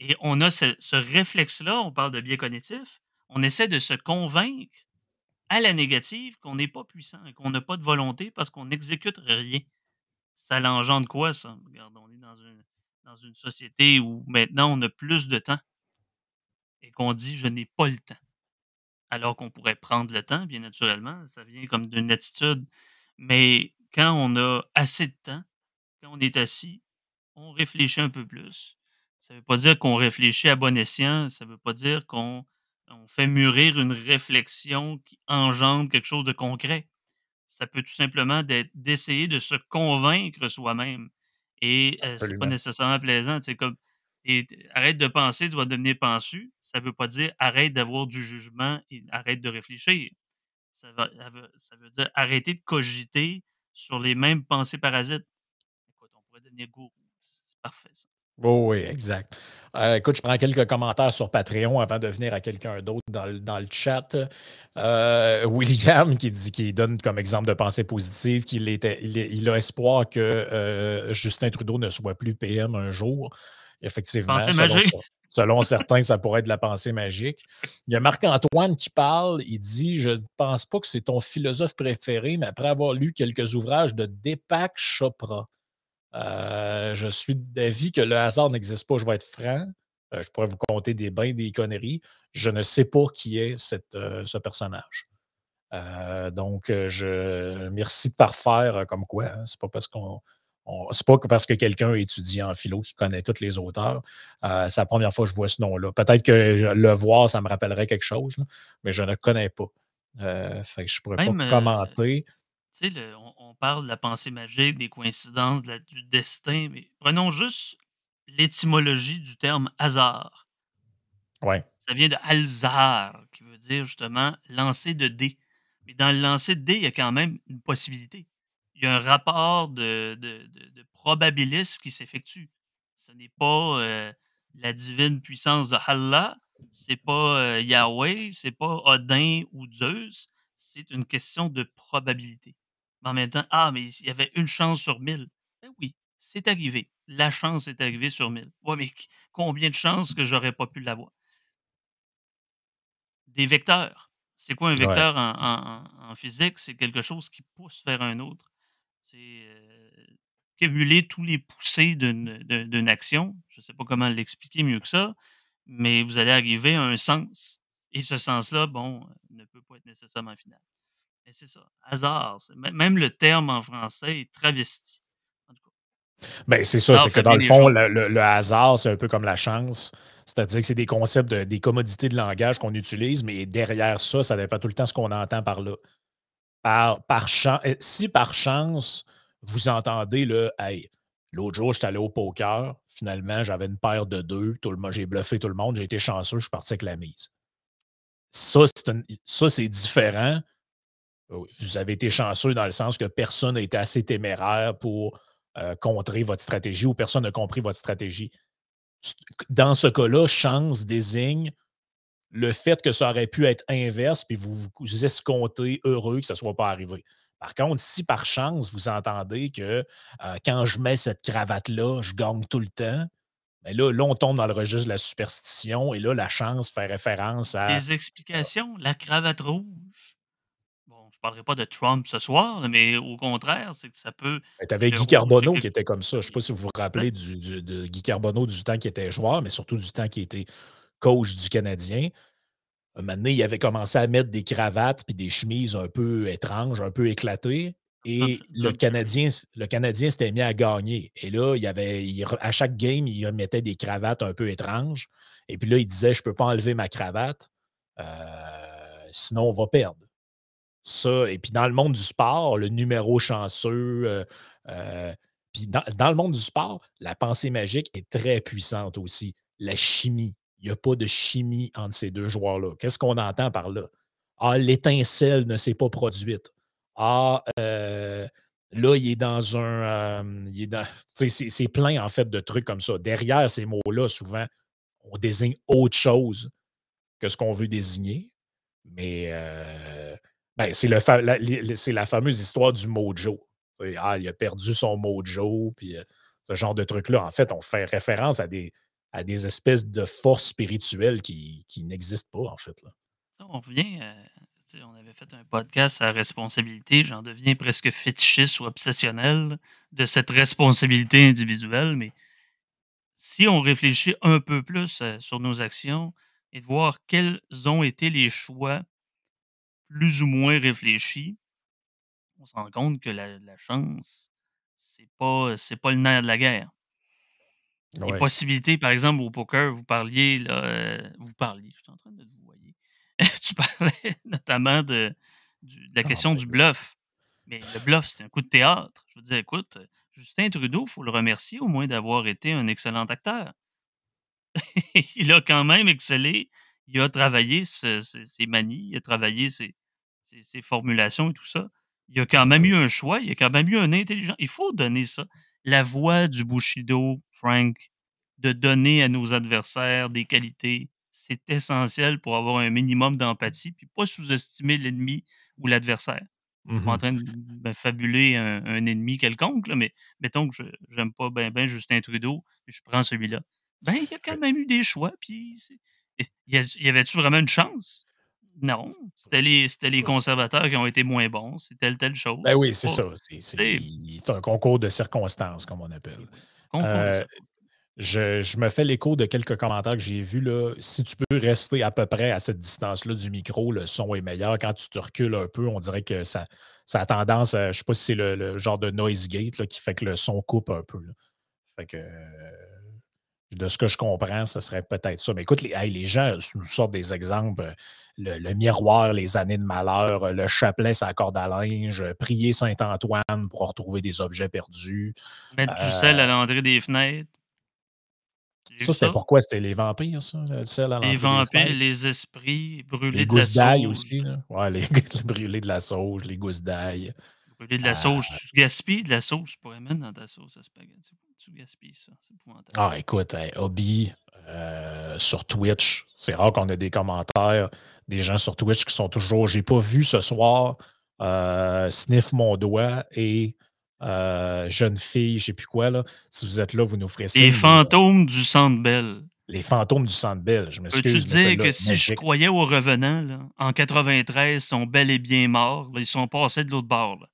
Et on a ce, réflexe-là, on parle de biais cognitif, on essaie de se convaincre à la négative qu'on n'est pas puissant qu'on n'a pas de volonté parce qu'on n'exécute rien. Ça l'engendre quoi, ça? Regarde, on est dans une, dans une société où maintenant on a plus de temps et qu'on dit je n'ai pas le temps alors qu'on pourrait prendre le temps, bien naturellement. Ça vient comme d'une attitude. Mais quand on a assez de temps, quand on est assis, on réfléchit un peu plus. Ça veut pas dire qu'on réfléchit à bon escient, ça veut pas dire qu'on on fait mûrir une réflexion qui engendre quelque chose de concret. Ça peut tout simplement d'essayer de se convaincre soi-même et heu, c'est pas nécessairement plaisant. C'est comme arrête de penser, tu vas devenir pensu. Ça veut pas dire arrête d'avoir du jugement et arrête de réfléchir. Ça veut dire arrêter de cogiter sur les mêmes pensées parasites. Écoute, on pourrait devenir gourou. C'est parfait ça. Oui, oui, exact. Heu, écoute, je prends quelques commentaires sur Patreon avant de venir à quelqu'un d'autre dans le chat. Heu, William qui dit qui donne comme exemple de pensée positive qu'il était il a espoir que, heu, Justin Trudeau ne soit plus PM un jour. Effectivement, selon certains, ça pourrait être de la pensée magique. Il y a Marc-Antoine qui parle, il dit: «Je ne pense pas que c'est ton philosophe préféré, mais après avoir lu quelques ouvrages de Deepak Chopra». Euh, je suis d'avis que le hasard n'existe pas, je vais être franc. Euh, je pourrais vous compter des bains, des conneries. Je ne sais pas qui est cette, euh, ce personnage. Donc, je merci de parfaire comme quoi. hein, c'est pas parce qu'on. C'est pas parce que quelqu'un étudie en philo qui connaît tous les auteurs. Euh, c'est la première fois que je vois ce nom-là. Peut-être que le voir, ça me rappellerait quelque chose, là, mais je ne connais pas. Euh, fait que je ne pourrais pas Même, heu, commenter. le on on parle de la pensée magique, des coïncidences, de la du destin, mais prenons juste l'étymologie du terme hasard. Ouais. Ça vient de Alzar, qui veut dire justement lancer de dés. Mais dans le lancer de dés, il y a quand même une possibilité. Il y a un rapport de, de, de- de probabilisme qui s'effectue. Ce n'est pas euh, la divine puissance de Allah, c'est pas euh, Yahweh, c'est pas Odin ou Zeus, c'est une question de probabilité. Mais en même temps, ah, mais il y avait une chance sur mille. Ben oui, c'est arrivé. La chance est arrivée sur mille. Ouais, mais combien de chances que j'aurais pas pu l'avoir? Des vecteurs. C'est quoi un vecteur en en en en physique? C'est quelque chose qui pousse vers un autre. C'est, cumuler tous les poussées d'une d'un d'une action. Je ne sais pas comment l'expliquer mieux que ça, mais vous allez arriver à un sens et ce sens-là, bon, heu, ne peut pas être nécessairement final. Mais c'est ça, hasard, même le terme en français est travesti. Ben, c'est ça, c'est que dans le fond, le, le- le hasard, c'est un peu comme la chance. C'est-à-dire que c'est des concepts, de- des commodités de langage qu'on utilise, mais derrière ça, ça dépend tout le temps ce qu'on entend par là. Par, euh, si par chance, vous entendez le Hey, l'autre jour, j'étais allé au poker, finalement, j'avais une paire de deux, tout le j'ai bluffé tout le monde, j'ai été chanceux, je suis parti avec la mise. Ça, c'est différent. Oui, Vous avez été chanceux dans le sens que personne n'a été assez téméraire pour euh, contrer votre stratégie ou personne n'a compris votre stratégie. Dans ce cas-là, chance désigne le fait que ça aurait pu être inverse, puis vous vous escomptez heureux que ça ne soit pas arrivé. Par contre, si par chance, vous entendez que euh, quand je mets cette cravate-là, je gagne tout le temps, mais là, là, on tombe dans le registre de la superstition et là, la chance fait référence à. Des explications, la cravate rouge? Bon, je parlerai pas de Trump ce soir, mais au contraire, c'est que ça peut Tu c'est avais Guy Carbonneau qui était comme ça. Je ne sais pas qui si vous vous rappelez du, du- de Guy Carbonneau du temps qu'il était joueur, mais surtout du temps qu'il était coach du Canadien. Un moment donné, il avait commencé à mettre des cravates puis des chemises un peu étranges, un peu éclatées. Et le Trump shirt. Canadien, le Canadien s'était mis à gagner. Et là, il avait, il à chaque game, il mettait des cravates un peu étranges. Et puis là, il disait Je ne peux pas enlever ma cravate, euh, sinon on va perdre. Ça, et puis dans le monde du sport, le numéro chanceux, euh, euh, puis dans, dans le monde du sport, la pensée magique est très puissante aussi. La chimie. Il n'y a pas de chimie entre ces deux joueurs-là. Qu'est-ce qu'on entend par là? Ah, l'étincelle ne s'est pas produite. Ah, euh, là, il est dans un. euh, c'est plein, en fait, de trucs comme ça. Derrière ces mots-là, souvent, on désigne autre chose que ce qu'on veut désigner. Mais euh, ben, c'est la, la fameuse histoire du mojo. Ah, il a perdu son mojo, puis ce genre de truc-là. En fait, on fait référence à des, à des espèces de forces spirituelles qui, n'existent pas, en fait. Là. On revient, sais, on avait fait un podcast à responsabilité, j'en deviens presque fétichiste ou obsessionnel de cette responsabilité individuelle, mais si on réfléchit un peu plus, heu, sur nos actions et de voir quels ont été les choix plus ou moins réfléchis, on se rend compte que la chance, c'est pas, pas le nerf de la guerre. Les Ouais. possibilités, par exemple, au poker, vous parliez, là, heu, vous parliez, je suis en train de vous voyer. Tu parlais notamment de du de la Ah question ben du bluff. Mais le bluff, c'est un coup de théâtre. Je veux dire, écoute, Justin Trudeau, faut le remercier au moins d'avoir été un excellent acteur. Il a quand même excellé. Il a travaillé ce ce ses manies, il a travaillé ses ses ses formulations et tout ça. Il a quand même Écoute. eu un choix, il a quand même eu un intelligent il faut donner ça. La voix du bushido, Frank, de donner à nos adversaires des qualités, c'est essentiel pour avoir un minimum d'empathie, puis pas sous-estimer l'ennemi ou l'adversaire. Je Mmh suis pas en mh. train de m'affabuler un un ennemi quelconque, là, mais mettons que je j'aime pas ben ben Justin Trudeau, je prends celui-là. Ben, il y a quand même eu des choix, puis y y avait-tu vraiment une chance? Non, c'était les les conservateurs qui ont été moins bons, c'est telle, telle Ben chose, oui, c'est ça. C'est un concours de circonstances, comme on appelle. Circonstances. je je me fais l'écho de quelques commentaires que j'ai vus, là. Si tu peux rester à peu près à cette distance-là du micro, le son est meilleur. Quand tu te recules un peu, on dirait que ça ça a tendance à je sais pas si c'est le le genre de noise gate, là, qui fait que le son coupe un peu, là. Fait que, de ce que je comprends, ce serait peut-être ça. Mais écoute, les hey, les gens nous sortent des exemples, le le miroir, les années de malheur, le chapelet la corde à linge, prier saint Antoine pour retrouver des objets perdus. Mettre du sel à l'entrée des fenêtres. Ça, c'était pourquoi? C'était les vampires, ça, le sel à Les des vampires, les esprits, Les brûler de la gousses d'ail sauge. aussi, là. Ouais, les brûler de la sauge, les gousses d'ail. Brûler de la sauge, Heu tu gaspilles de la sauge, tu pourrais mettre dans ta sauce à spaghetti. Tu gaspilles ça, c'est épouvantable. Ah écoute, hey, Hobby, heu, sur Twitch, c'est rare qu'on ait des commentaires, des gens sur Twitch qui sont toujours: «J'ai pas vu ce soir, heu, Sniff mon doigt et heu, jeune fille», je sais plus quoi, là. Si vous êtes là, vous nous ferez Les mais heu fantômes du Centre Bell. Les fantômes du Centre Bell, je Peux-tu m'excuse, mais dire que si je croyais aux revenants, là, en 93, sont bel et bien morts, ils sont passés de l'autre bord, là.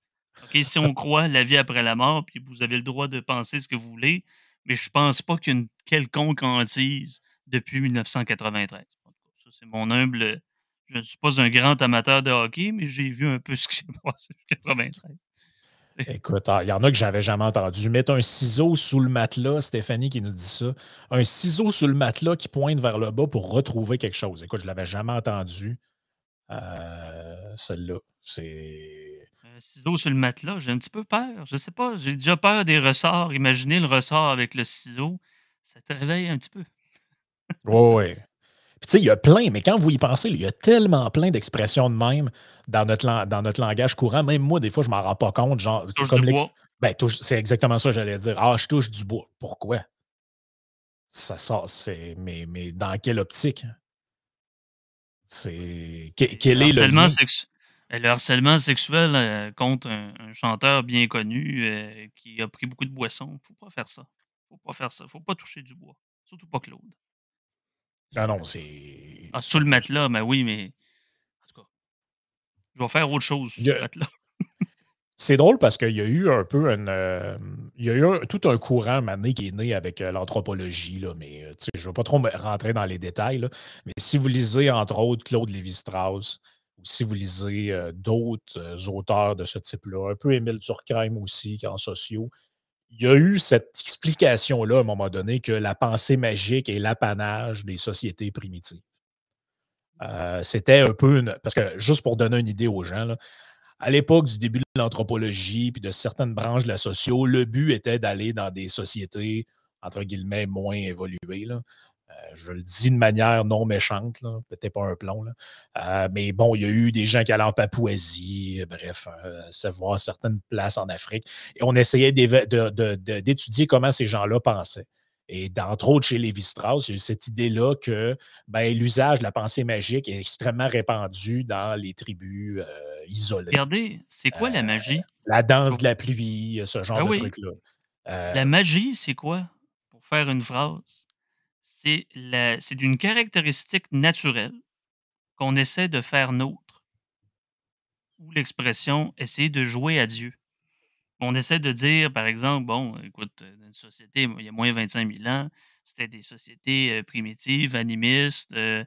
Si on croit la vie après la mort, puis vous avez le droit de penser ce que vous voulez, mais je pense pas qu'il y a une quelconque hantise depuis 1993. En tout cas, ça, c'est mon humble je ne suis pas un grand amateur de hockey, mais j'ai vu un peu ce qui s'est passé en 93. Écoute, ah, il y en a que j'avais jamais entendu. Mettre un ciseau sous le matelas, Stéphanie qui nous dit ça. Un ciseau sous le matelas qui pointe vers le bas pour retrouver quelque chose. Écoute, je l'avais jamais entendu, heu, celle-là. C'est ciseau sur le matelas, j'ai un petit peu peur. Je sais pas, j'ai déjà peur des ressorts. Imaginez le ressort avec le ciseau, ça te réveille un petit peu. Ouais, ouais. Puis tu sais, il y a plein, mais quand vous y pensez, il y a tellement plein d'expressions de même dans notre dans notre langage courant. Même moi, des fois, je m'en rends pas compte, genre, Touche comme ben, c'est exactement ça que j'allais dire: «Ah, je touche du bois». Pourquoi? Ça sort c'est mais mais dans quelle optique? C'est le quel est le le harcèlement sexuel, heu, contre un un chanteur bien connu, heu, qui a pris beaucoup de boissons, faut pas faire ça. Faut pas faire ça. Faut pas toucher du bois, surtout pas Claude. Non, non, c'est Ah, sous le matelas, ben oui, mais en tout cas je vais faire autre chose sous le matelas. C'est drôle parce qu'il y a eu un peu une, hem, il y a eu un tout un courant donné qui est né avec, l'anthropologie, là, mais, je veux pas trop me rentrer dans les détails, là. Mais si vous lisez, entre autres, Claude Lévi-Strauss si vous lisez, heu, d'autres auteurs de ce type-là, un peu Émile Durkheim aussi, qui est en sociaux, il y a eu cette explication-là, à un moment donné, que la pensée magique est l'apanage des sociétés primitives. Heu, c'était un peu une parce que juste pour donner une idée aux gens, à l'époque du début de l'anthropologie puis de certaines branches de la socio, le but était d'aller dans des sociétés, entre guillemets, «moins évoluées». Je le dis de manière non méchante, pétez pas un plomb, là. Heu, mais bon, il y a eu des gens qui allaient en Papouasie, bref, heu, savoir certaines places en Afrique et on essayait d'étudier comment ces gens-là pensaient et d'entre autres, chez Lévi-Strauss, il y a eu cette idée-là que, ben, l'usage de la pensée magique est extrêmement répandu dans les tribus, isolées. Regardez, c'est quoi la magie? la danse de la pluie, ce genre Ben de oui. trucs-là. La magie, c'est quoi? Pour faire une phrase, c'est d'une caractéristique naturelle qu'on essaie de faire nôtre ou l'expression «essayer de jouer à Dieu». On essaie de dire, par exemple, bon, écoute, dans une société, il y a moins 25 000 ans, c'était des sociétés, heu, primitives, animistes, heu heu,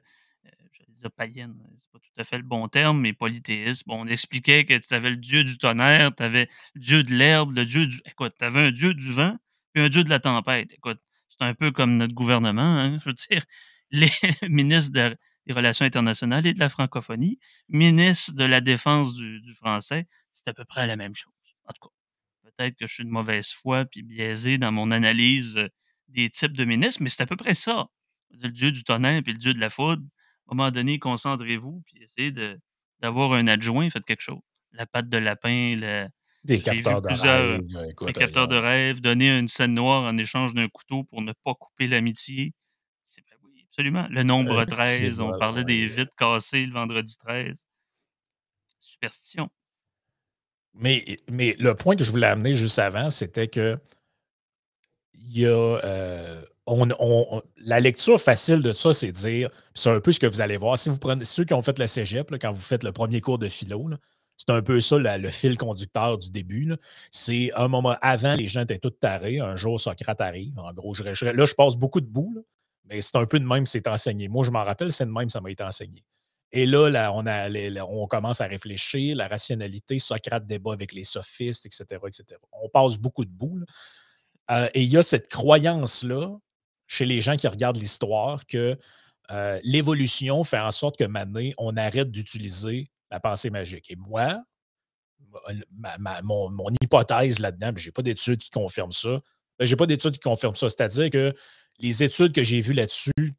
j'allais dire païennes, c'est pas tout à fait le bon terme, mais polythéistes. Bon, on expliquait que tu avais le dieu du tonnerre, tu avais le dieu de l'herbe, le dieu du écoute, tu avais un dieu du vent, puis un dieu de la tempête. Un peu comme notre gouvernement, hein, je veux dire, les ministres de des Relations internationales et de la francophonie, ministre de la Défense du français, c'est à peu près la même chose. En tout cas, peut-être que je suis de mauvaise foi puis biaisé dans mon analyse, heu, des types de ministres, mais c'est à peu près ça. Le dieu du tonnerre puis le dieu de la foudre, à un moment donné, concentrez-vous puis essayez d'avoir un adjoint, faites quelque chose. La patte de lapin, le Des capteurs de plusieurs, rêve, heu, les écoute, capteurs de rêve, donner une scène noire en échange d'un couteau pour ne pas couper l'amitié. C'est ben oui, absolument. Le nombre Heu, c'est 13, on parlait des vitres cassées le vendredi 13. Superstition. Mais mais le point que je voulais amener juste avant, c'était que il y a, on on la lecture facile de ça, c'est de dire c'est un peu ce que vous allez voir. Si vous prenez ceux qui ont fait le cégep, là, quand vous faites le premier cours de philo, là, c'est un peu ça le fil conducteur du début. C'est un moment avant, les gens étaient tous tarés. Un jour, Socrate arrive. En gros, je je là, je passe beaucoup de bouts, mais c'est un peu de même c'est enseigné. Moi, je m'en rappelle, c'est de même, ça m'a été enseigné. Et là, on commence à réfléchir, la rationalité, Socrate débat avec les sophistes, et cetera, et cetera. On passe beaucoup de bouts, là. Heu, et il y a cette croyance-là, chez les gens qui regardent l'histoire, que, heu, l'évolution fait en sorte que maintenant, on arrête d'utiliser la pensée magique. Et moi, ma mon mon hypothèse là-dedans, puis j'ai pas d'études qui confirment ça. Ben, j'ai pas d'études qui confirment ça. C'est-à-dire que les études que j'ai vues là-dessus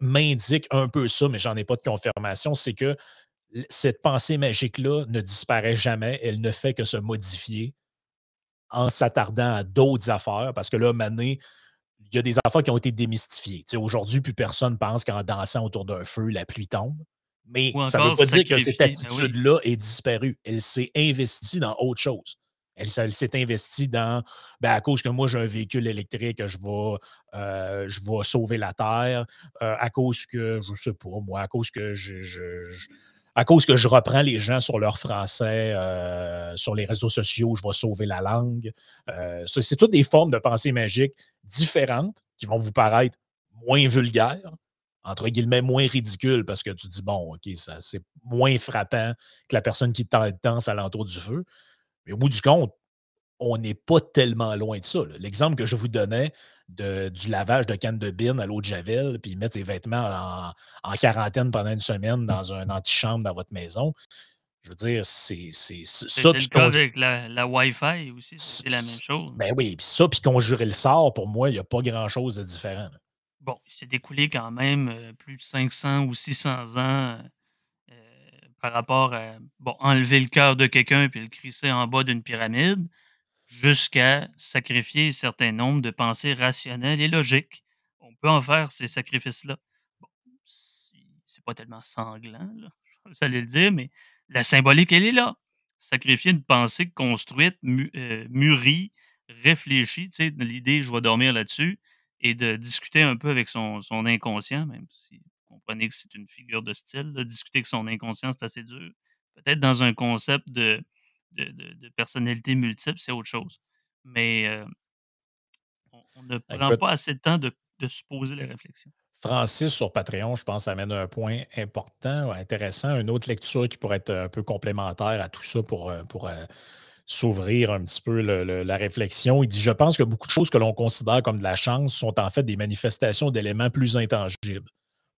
m'indiquent un peu ça, mais j'en ai pas de confirmation. C'est que cette pensée magique-là ne disparaît jamais. Elle ne fait que se modifier en s'attardant à d'autres affaires parce que là, maintenant, il y a des affaires qui ont été démystifiées. Aujourd'hui, plus personne pense qu'en dansant autour d'un feu, la pluie tombe. Mais Ou ça veut encore pas dire que cette ben oui. attitude-là est disparue. Elle s'est investie dans autre chose. Elle s'est elle s'est investie dans, ben, à cause que moi, j'ai un véhicule électrique, je vais, heu, je vais sauver la terre, heu, à cause que, je sais pas moi, à cause que je je je à cause que je reprends les gens sur leur français, heu, sur les réseaux sociaux, je vais sauver la langue. C'est toutes des formes de pensée magique différentes qui vont vous paraître moins vulgaires, entre guillemets, «moins ridicules» parce que tu dis: «Bon, OK, ça c'est moins frappant que la personne qui dan danse alentour du feu». Mais au bout du compte, on n'est pas tellement loin de ça, là. L'exemple que je vous donnais de du lavage de canne de bine à l'eau de javel, puis mettre ses vêtements en en quarantaine pendant une semaine dans un antichambre dans votre maison. Je veux dire, c'est c'est ça C'était le cas avec la la Wi-Fi aussi, ça a c été la même chose. ben oui, puis ça, puis conjurer le sort, pour moi, il y a pas grand-chose de différent, là. Bon, il s'est écoulé quand même, heu, plus de 500 ou 600 ans, heu, par rapport à, bon, enlever le cœur de quelqu'un puis le crisser en bas d'une pyramide, jusqu'à sacrifier un certain nombre de pensées rationnelles et logiques. On peut en faire ces sacrifices-là. Bon, c'est pas tellement sanglant, là, vous le dire, mais la symbolique, elle est là. Sacrifier une pensée construite, mûrie, réfléchie, tu sais, l'idée: «Je vais dormir là-dessus» et de discuter un peu avec son son inconscient, même si vous comprenez que c'est une figure de style, là, discuter avec son inconscient, c'est assez dur. Peut-être dans un concept de de de de personnalité multiple, c'est autre chose. Mais, heu on ne prend Écoute pas assez de temps de de se poser la réflexion. Francis sur Patreon, je pense, amène un point important, intéressant. Une autre lecture qui pourrait être un peu complémentaire à tout ça pour, heu, pour, heu, s'ouvrir un petit peu la réflexion. Il dit: «Je pense que beaucoup de choses que l'on considère comme de la chance sont en fait des manifestations d'éléments plus intangibles.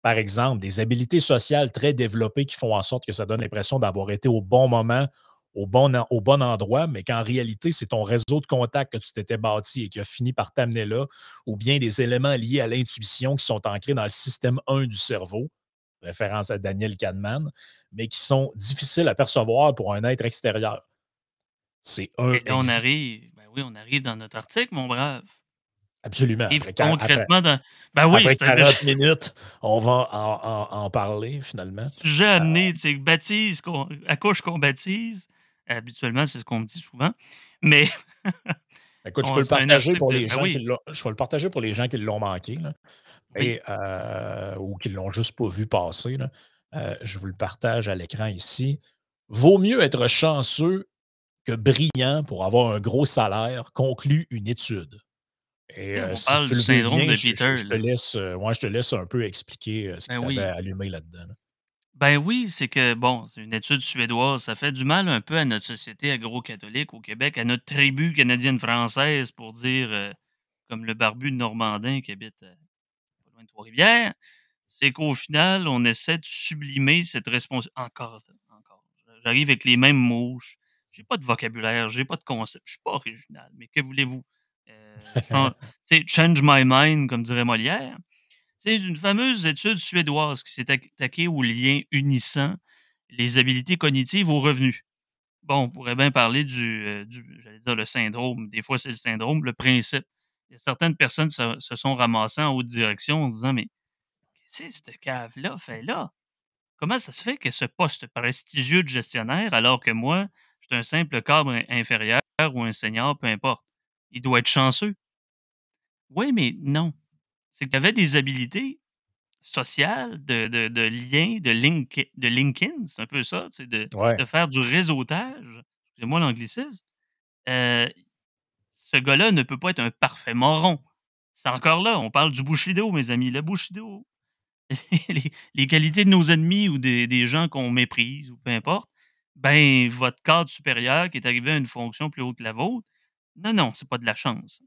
Par exemple, des habiletés sociales très développées qui font en sorte que ça donne l'impression d'avoir été au bon moment, au bon en au bon endroit, mais qu'en réalité, c'est ton réseau de contacts que tu t'étais bâti et qui a fini par t'amener là, ou bien des éléments liés à l'intuition qui sont ancrés dans le système 1 du cerveau», référence à Daniel Kahneman, «mais qui sont difficiles à percevoir pour un être extérieur». C'est un Et on arrive, ben oui, on arrive dans notre article, mon brave. Absolument, après concrètement dans ben oui, après c'est un bel 40 minutes, on va en en en parler finalement. sujet amené, tu sais, baptise qu'on accouche qu'on baptise. Habituellement, c'est ce qu'on me dit souvent, mais Écoute, je peux le c'est partager pour les ben gens qui oui. l'ont je vais le partager pour les gens qui l'ont manqué, là Oui. et heu, ou qui l'ont juste pas vu passer, là. Heu, je vous le partage à l'écran ici. «Vaut mieux être chanceux que brillant pour avoir un gros salaire», conclut une étude et Oui, heu, on si parle tu du le veux syndrome bien, de je je Peter, je te laisse, heu, ouais, je te laisse un peu expliquer, heu, ce qui Ben t'avait oui. allumé là-dedans, là. Ben oui, c'est que, bon, c'est une étude suédoise. Ça fait du mal un peu à notre société agro-catholique au Québec, à notre tribu canadienne-française pour dire, heu, comme le barbu Normandin qui habite, pas loin de Trois-Rivières, c'est qu'au final, on essaie de sublimer cette responsa encore, encore, j'arrive avec les mêmes mots, j j'ai pas de vocabulaire, j'ai pas de concept, je suis pas original, mais que voulez-vous? Sais, «change my mind» comme dirait Molière. C'est une fameuse étude suédoise qui s'est attaquée aux liens unissant les habiletés cognitives aux revenus. Bon, on pourrait bien parler du, du j'allais dire le syndrome, des fois c'est le syndrome, le principe. Il y a certaines personnes se se sont ramassées en haute direction en se disant: «Mais qu'est-ce que cette cave-là fait là? Comment ça se fait que ce poste prestigieux de gestionnaire alors que moi, suis un simple cadre in inférieur ou un senior, peu importe? Il doit être chanceux». Oui, mais non. C'est qu'il avait des habiletés sociales, de de de liens, de link de c'est un peu ça, de Ouais. de faire du réseautage, excusez-moi l'anglicisme. Heu, ce gars-là ne peut pas être un parfait moron. C'est encore là, on parle du bushido, mes amis. Le bushido, les les qualités de nos ennemis ou des des gens qu'on méprise ou peu importe, ben, votre cadre supérieur qui est arrivé à une fonction plus haute que la vôtre, non, non, c'est pas de la chance.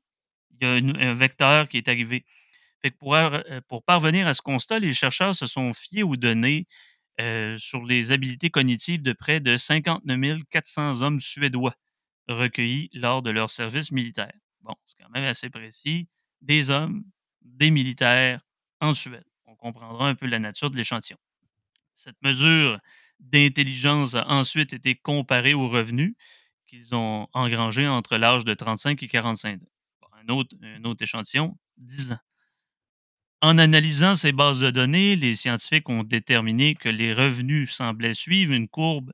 Il y a un vecteur qui est arrivé. Fait que pour parvenir à ce constat, les chercheurs se sont fiés aux données, heu, sur les habiletés cognitives de près de 59 400 hommes suédois, recueillis lors de leur service militaire. Bon, c'est quand même assez précis, des hommes, des militaires en Suède. On comprendra un peu la nature de l'échantillon. Cette mesure d'intelligence a ensuite été comparée aux revenus qu'ils ont engrangés entre l'âge de 35 et 45 ans. Un autre un autre échantillon, 10 ans. En analysant ces bases de données, les scientifiques ont déterminé que les revenus semblaient suivre une courbe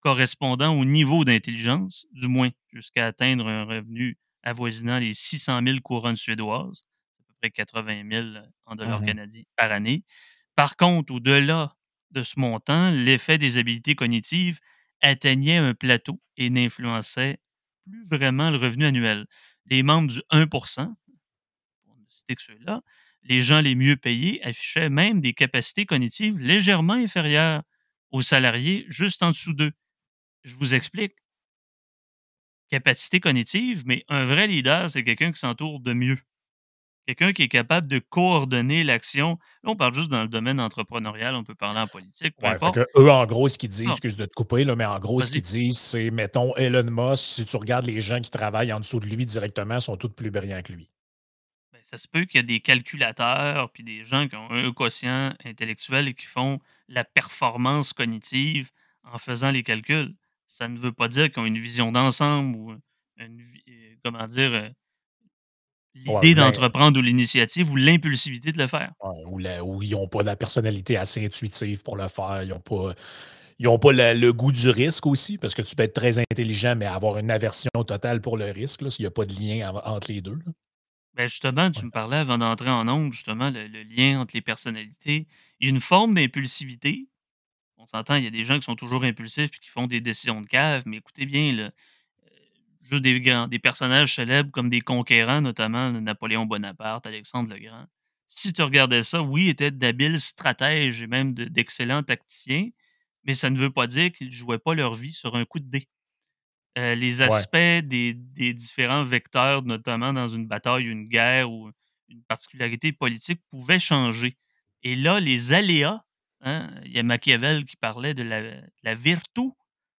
correspondant au niveau d'intelligence, du moins jusqu'à atteindre un revenu avoisinant les 600 000 couronnes suédoises, à peu près 80 000 en dollars Mmh mh. canadiens par année. Par contre, au-delà de ce montant, l'effet des habiletés cognitives atteignait un plateau et n'influençait plus vraiment le revenu annuel. Les membres du 1% pour ne citer que ceux-là, les gens les mieux payés affichaient même des capacités cognitives légèrement inférieures aux salariés juste en dessous d'eux. Je vous explique. Capacité cognitive, mais un vrai leader, c'est quelqu'un qui s'entoure de mieux. Quelqu'un qui est capable de coordonner l'action. Là, on parle juste dans le domaine entrepreneurial, on peut parler en politique, peu Ouais, fait importe. qu'eux, en gros, ce qu'ils disent, excuse de te couper, là, mais en gros, ce qu'ils disent, c'est, mettons, Elon Musk, si tu regardes les gens qui travaillent en dessous de lui directement, sont tous plus brillants que lui. Ben, ça se peut qu'il y a des calculateurs, puis des gens qui ont un quotient intellectuel et qui font la performance cognitive en faisant les calculs. Ça ne veut pas dire qu'ils ont une vision d'ensemble ou une vi heu, comment dire, Ouais, l'idée d'entreprendre ou l'initiative ou l'impulsivité de le faire. ouais, ou la ou ils ont pas la personnalité assez intuitive pour le faire. Ils ont pas ils ont pas la le goût du risque aussi, parce que tu peux être très intelligent, mais avoir une aversion totale pour le risque, s'il y a pas de lien entre les 2 là. Ben, justement, tu Ouais. me parlais avant d'entrer en ondes, justement, le le lien entre les personnalités. Il y a une forme d'impulsivité. On s'entend, il y a des gens qui sont toujours impulsifs puis qui font des décisions de cave, mais écoutez bien, là, juste des grands des personnages célèbres comme des conquérants, notamment Napoléon Bonaparte, Alexandre le Grand. Si tu regardais ça, oui, ils étaient d'habiles stratèges et même de d'excellents tacticiens, mais ça ne veut pas dire qu'ils jouaient pas leur vie sur un coup de dé. Heu, les Ouais. aspects des des différents vecteurs, notamment dans une bataille, une guerre ou une particularité politique pouvaient changer et là, les aléas, hein, il y a Machiavel qui parlait de la la virtu.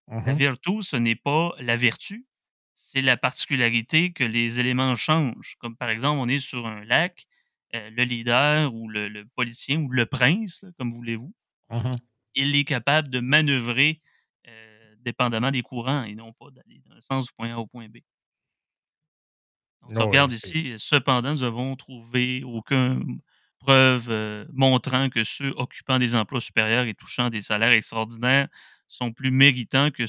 Mmh La mh. virtu, ce n'est pas la vertu, c'est la particularité que les éléments changent. Comme par exemple, on est sur un lac, heu, le leader ou le le politicien ou le prince, là, comme voulez-vous, Mmh mh. il est capable de manœuvrer, heu, dépendamment des courants et non pas d'aller d'un sens du point A au point B. Donc on Ouais, ouais, regarde ici, cependant, nous avons trouvé aucune preuve, heu, montrant que ceux occupant des emplois supérieurs et touchant des salaires extraordinaires sont plus méritants que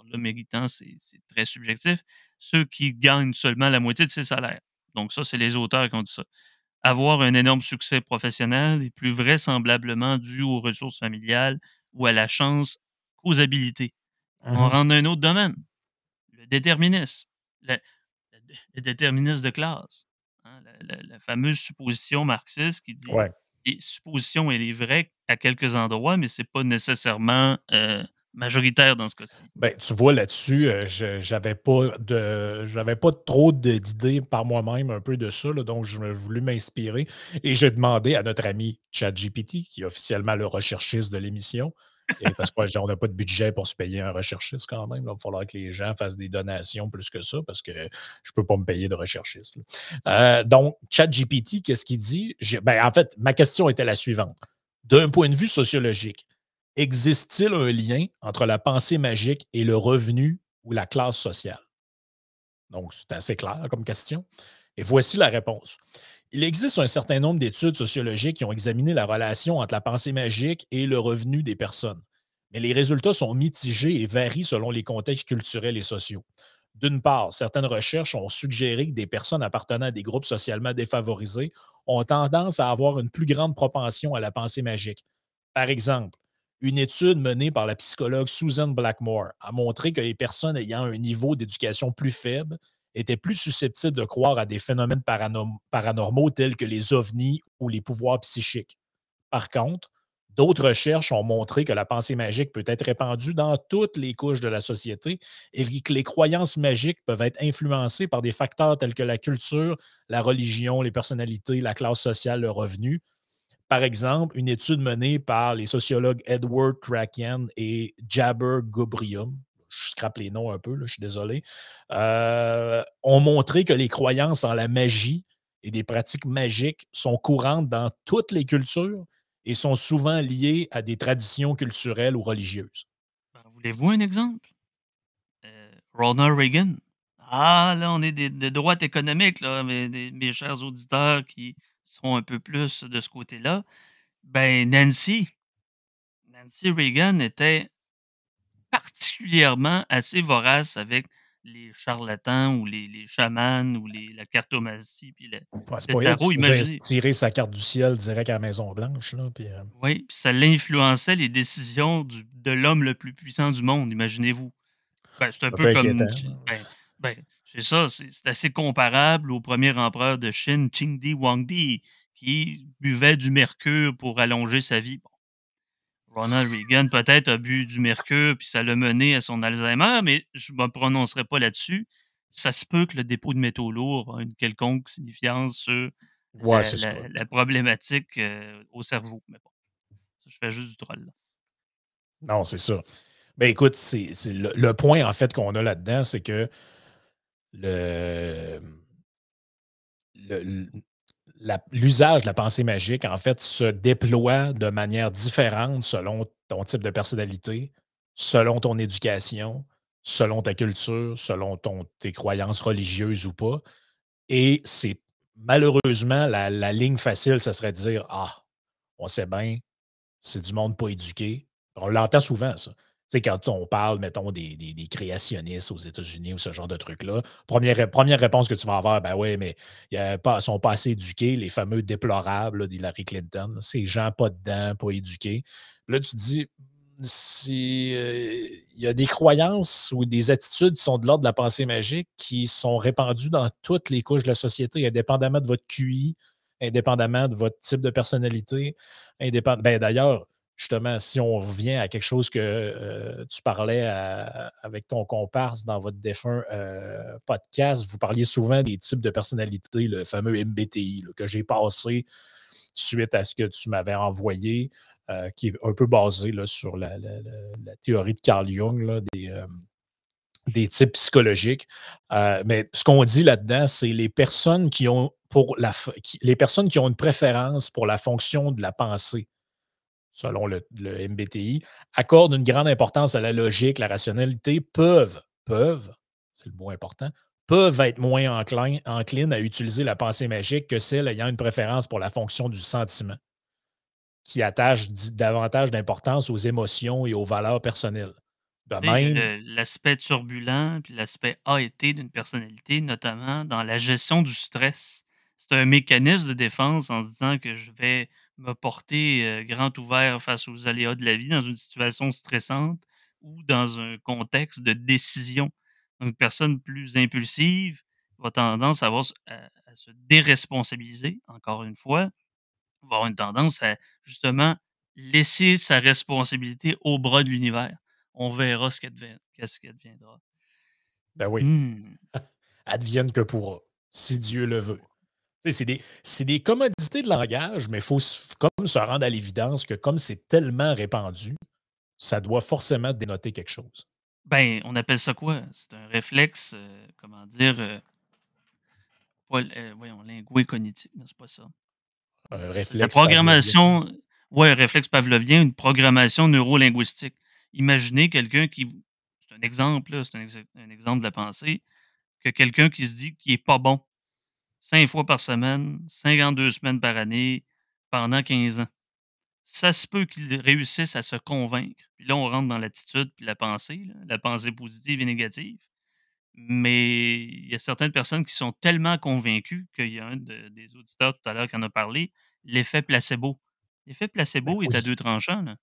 encore là, méritants, c'est très subjectif, ceux qui gagnent seulement la moitié de ces salaires. Donc ça, c'est les auteurs qui ont dit ça. Avoir un énorme succès professionnel est plus vraisemblablement dû aux ressources familiales ou à la chance qu'aux habiletés. Mmh On mh. rentre dans un autre domaine, le déterminisme, le le dé le déterminisme de classe, hein, la la la fameuse supposition marxiste qui dit: Ouais. «Les suppositions, elle est vraie à quelques endroits, mais c'est pas nécessairement, heu, majoritaire dans ce cas-ci. Ben, tu vois, là-dessus, euh, je j'avais pas de j'avais pas trop d'idées par moi-même un peu de ça, là, donc je voulu m'inspirer et j'ai demandé à notre ami ChatGPT, qui est officiellement le recherchiste de l'émission, parce qu'on n'a pas de budget pour se payer un recherchiste quand même. il va falloir que les gens fassent des donations plus que ça parce que je ne peux pas me payer de recherchiste. Euh, donc, ChatGPT, qu'est-ce qu'il dit? Ben, en fait, ma question était la suivante. D'un point de vue sociologique, existe-t-il un lien entre la pensée magique et le revenu ou la classe sociale? Donc, c'est assez clair comme question. Et voici la réponse. Il existe un certain nombre d'études sociologiques qui ont examiné la relation entre la pensée magique et le revenu des personnes. Mais les résultats sont mitigés et varient selon les contextes culturels et sociaux. D'une part, certaines recherches ont suggéré que des personnes appartenant à des groupes socialement défavorisés ont tendance à avoir une plus grande propension à la pensée magique. Par exemple, une étude menée par la psychologue Susan Blackmore a montré que les personnes ayant un niveau d'éducation plus faible étaient plus susceptibles de croire à des phénomènes paranormaux tels que les ovnis ou les pouvoirs psychiques. Par contre, d'autres recherches ont montré que la pensée magique peut être répandue dans toutes les couches de la société et que les croyances magiques peuvent être influencées par des facteurs tels que la culture, la religion, les personnalités, la classe sociale, le revenu. Par exemple, une étude menée par les sociologues Edward Kraken et Jabber Gobrium, je scrape les noms un peu, je suis désolé, euh, ont montré que les croyances en la magie et des pratiques magiques sont courantes dans toutes les cultures et sont souvent liées à des traditions culturelles ou religieuses. Ben, voulez-vous un exemple? Euh, Ronald Reagan. Ah, là, on est de droite économique, là, mais mes chers auditeurs qui sont un peu plus de ce côté-là. Ben, Nancy. Nancy Reagan était particulièrement assez vorace avec les charlatans ou les, les chamans ou les, la cartomancie puis le, c'est pas tarot. Imaginez. sa carte du ciel direct à la Maison Blanche. Là, puis, euh Oui, puis ça l'influençait les décisions du, de l'homme le plus puissant du monde, imaginez-vous. Ben, c'est un peu, comme... Ben, ben, c'est ça, c'est assez comparable au premier empereur de Chine, Qingdi Huangdi, qui buvait du mercure pour allonger sa vie. Ronald Reagan peut-être a bu du mercure puis ça l'a mené à son Alzheimer, mais je ne me prononcerai pas là-dessus. Ça se peut que le dépôt de métaux lourds a une quelconque signifiance sur la, problématique euh, au cerveau. Mais bon, je fais juste du troll. Là. Non, c'est ça. Ben écoute, c'est, le, point en fait qu'on a là-dedans, c'est que l'usage de la pensée magique, en fait, se déploie de manière différente selon ton type de personnalité, selon ton éducation, selon ta culture, selon tes croyances religieuses ou pas. Et c'est malheureusement la, la, ligne facile, ce serait de dire Ah, on sait bien, c'est du monde pas éduqué. On l'entend souvent, ça sais, quand on parle, mettons, des, créationnistes aux États-Unis ou ce genre de trucs-là, première, réponse que tu vas avoir, ben oui, mais ils ne sont pas assez éduqués, les fameux déplorables d'Hillary Clinton, ces gens pas dedans, pas éduqués. Là, tu te dis, si, euh, il y a des croyances ou des attitudes qui sont de l'ordre de la pensée magique qui sont répandues dans toutes les couches de la société, indépendamment de votre QI, indépendamment de votre type de personnalité. Indépend... Ben, D'ailleurs, justement, si on revient à quelque chose que euh, tu parlais avec ton comparse dans votre défunt euh, podcast, vous parliez souvent des types de personnalités, le fameux MBTI, que j'ai passé suite à ce que tu m'avais envoyé, euh, qui est un peu basé sur la, théorie de Carl Jung des, types psychologiques. mais ce qu'on dit là-dedans, c'est les personnes qui ont pour la, les personnes qui ont une préférence pour la fonction de la pensée selon le, MBTI, accordent une grande importance à la logique, la rationalité, peuvent, peuvent, c'est le mot important, peuvent être moins enclins, à utiliser la pensée magique que celles ayant une préférence pour la fonction du sentiment, qui attache davantage d'importance aux émotions et aux valeurs personnelles. De même. L'aspect turbulent puis l'aspect A et T d'une personnalité, notamment dans la gestion du stress. C'est un mécanisme de défense en se disant que je vais me porter grand ouvert face aux aléas de la vie dans une situation stressante ou dans un contexte de décision. une personne plus impulsive va tendance à, avoir, à, se déresponsabiliser, encore une fois, va avoir une tendance à justement laisser sa responsabilité au bras de l'univers. on verra ce qu'est-ce qui adviendra. Ben oui. Mmh. Advienne que pourra, si Dieu le veut. C'est des, des, commodités de langage, mais il faut comme se rendre à l'évidence que comme c'est tellement répandu, ça doit forcément dénoter quelque chose. Ben, on appelle ça quoi? C'est un réflexe, euh, comment dire, euh, euh, voyons, lingué cognitif, non, c'est pas ça. Un réflexe. La programmation, ouais, un réflexe pavlovien, une programmation neurolinguistique. Imaginez quelqu'un qui, c'est un exemple, c'est un, exemple de la pensée, que quelqu'un qui se dit qu'il n'est pas bon cinq fois par semaine, 52 semaines par année, pendant 15 ans. Ça se peut qu'il réussisse à se convaincre. Puis là, on rentre dans l'attitude puis la pensée, la pensée positive et négative. Mais il y a certaines personnes qui sont tellement convaincues qu'il y a un des auditeurs tout à l'heure qui en a parlé, l'effet placebo. L'effet ben placebo est à deux tranchants. Là.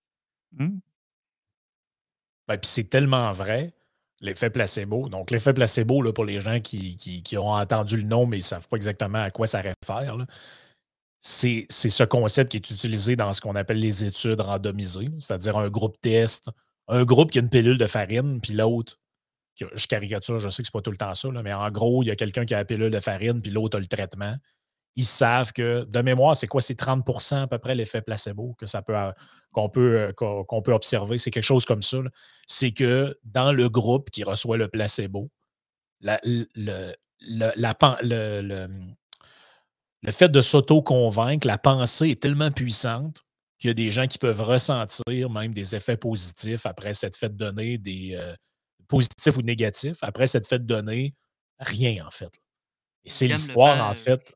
Mmh. Ben, puis c'est tellement vrai, l'effet placebo. Donc, l'effet placebo, là, pour les gens qui, qui, ont entendu le nom, mais ne savent pas exactement à quoi ça réfère, c'est ce concept qui est utilisé dans ce qu'on appelle les études randomisées, c'est-à-dire un groupe test, un groupe qui a une pilule de farine, puis l'autre, je caricature, je sais que ce n'est pas tout le temps ça, mais en gros, il y a quelqu'un qui a la pilule de farine, puis l'autre a le traitement. Ils savent que, de mémoire, c'est quoi? C'est 30% à peu près l'effet placebo que ça peut, qu'on peut, euh, qu'on peut observer. C'est quelque chose comme ça. C'est que dans le groupe qui reçoit le placebo, la, le, le, fait de s'auto-convaincre, la pensée est tellement puissante qu'il y a des gens qui peuvent ressentir même des effets positifs après cette fête donnée, des euh, positifs ou négatifs, après cette fête donnée, rien en fait. Et c'est l'histoire en fait.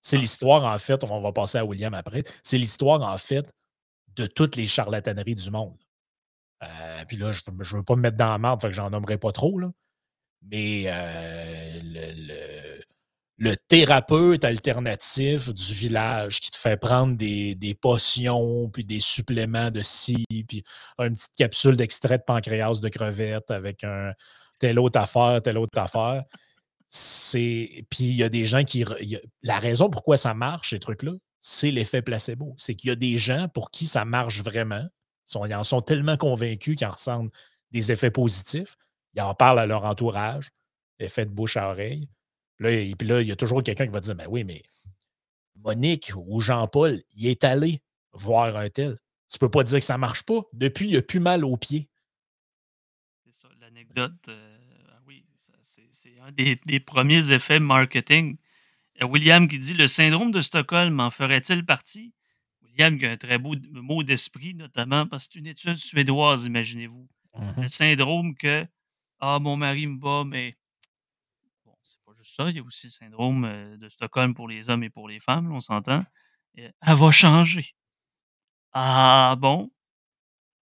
C'est ah, l'histoire en fait, on va passer à William après, c'est l'histoire en fait de toutes les charlataneries du monde. Euh, puis là, je ne veux pas me mettre dans la merde, fait que j'en nommerai pas trop, là. mais euh, le, le, thérapeute alternatif du village qui te fait prendre des, des potions, puis des suppléments de ci, puis une petite capsule d'extrait de pancréas de crevette avec un telle autre affaire, telle autre affaire. C'est. Puis il y a des gens qui. La raison pourquoi ça marche, ces trucs-là, c'est l'effet placebo. C'est qu'il y a des gens pour qui ça marche vraiment. Ils en sont tellement convaincus qu'ils en ressentent des effets positifs. Ils en parlent à leur entourage, effet de bouche à oreille. Là, et puis là, il y a toujours quelqu'un qui va dire Ben oui, mais Monique ou Jean-Paul, il est allé voir un tel. Tu peux pas dire que ça marche pas. Depuis, il a plus mal aux pieds. C'est ça, l'anecdote. Euh, un des, des, premiers effets marketing William qui dit Le syndrome de Stockholm en ferait-il partie? William qui a un très beau mot d'esprit, notamment parce que c'est une étude suédoise, imaginez-vous. Le mmh syndrome que Ah, mon mari me bat, mais bon, c'est pas juste ça. Il y a aussi le syndrome euh, de Stockholm pour les hommes et pour les femmes, on s'entend. Elle va changer. Ah bon?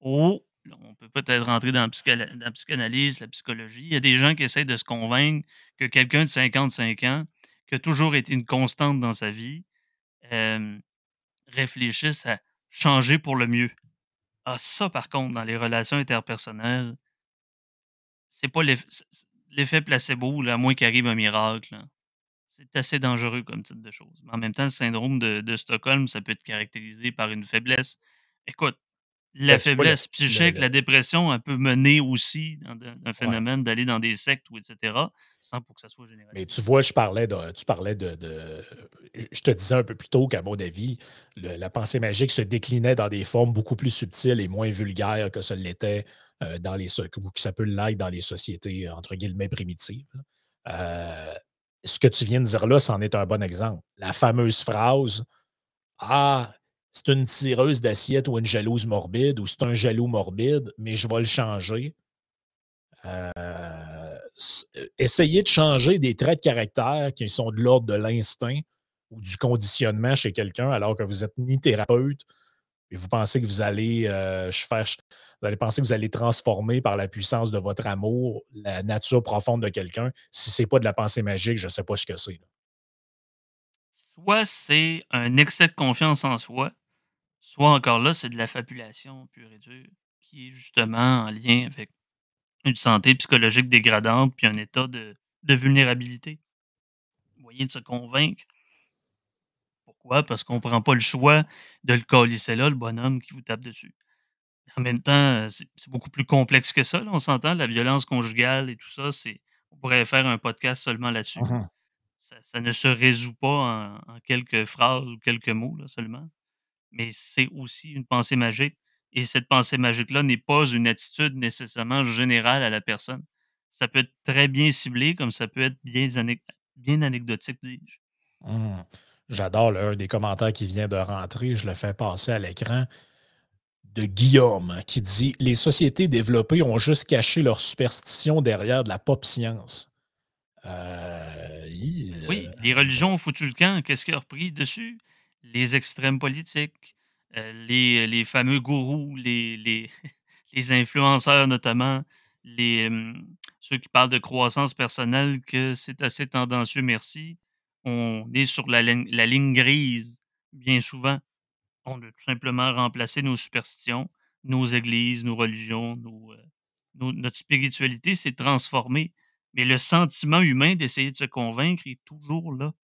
Oh, on peut peut-être rentrer dans la, psychanalyse, la psychologie. Il y a des gens qui essayent de se convaincre que quelqu'un de 55 ans qui a toujours été une constante dans sa vie, réfléchissent à changer pour le mieux. Ah, ça, par contre, dans les relations interpersonnelles, c'est pas l'effet placebo, à moins qu'il arrive un miracle. C'est assez dangereux comme type de choses. Mais en même temps, le syndrome de Stockholm, ça peut être caractérisé par une faiblesse. Écoute, la faiblesse psychique, la dépression, elle peut mener aussi dans un phénomène d'aller dans des sectes ou etc. sans pour que ça soit général. Mais tu vois, je parlais de, tu parlais de, Je te disais un peu plus tôt qu'à mon avis, la pensée magique se déclinait dans des formes beaucoup plus subtiles et moins vulgaires que ce l'était euh, dans les ou que ça peut l'être dans les sociétés entre guillemets primitives. Euh, ce que tu viens de dire là, c'en est un bon exemple. La fameuse phrase Ah, c'est une tireuse d'assiette ou une jalouse morbide ou c'est un jaloux morbide, mais je vais le changer. Euh, euh, essayez de changer des traits de caractère qui sont de l'ordre de l'instinct ou du conditionnement chez quelqu'un alors que vous n'êtes ni thérapeute et vous pensez que vous allez euh, vous allez penser que vous allez transformer par la puissance de votre amour la nature profonde de quelqu'un. Si ce n'est pas de la pensée magique, je ne sais pas ce que c'est. Soit c'est un excès de confiance en soi, Soit encore là, c'est de la fabulation pure et dure, qui est justement en lien avec une santé psychologique dégradante puis un état de, vulnérabilité. Moyen de se convaincre. Pourquoi? Parce qu'on ne prend pas le choix de le colisser là, le bonhomme qui vous tape dessus. En même temps, c'est beaucoup plus complexe que ça, là, on s'entend? La violence conjugale et tout ça, c'est on pourrait faire un podcast seulement là-dessus. Mmh Ça ça ne se résout pas en en quelques phrases ou quelques mots, là, seulement. Mais c'est aussi une pensée magique et cette pensée magique-là n'est pas une attitude nécessairement générale à la personne. Ça peut être très bien ciblé comme ça peut être bien anec bien anecdotique, dis-je. Mmh. J'adore le un des commentaires qui vient de rentrer, je le fais passer à l'écran, de Guillaume, qui dit: «Les sociétés développées ont juste caché leur superstition derrière de la pop science». Heu, hi, Oui, heu, les religions ont foutu le camp. Qu'est-ce qui a repris dessus? Les extrêmes politiques, heu, les les fameux gourous, les les influenceurs notamment, les, ceux qui parlent de croissance personnelle, que c'est assez tendancieux, merci. On est sur la ligne la ligne grise bien souvent. On a tout simplement remplacé nos superstitions, nos églises, nos religions, nos notre spiritualité s'est transformée, mais le sentiment humain d'essayer de se convaincre est toujours là.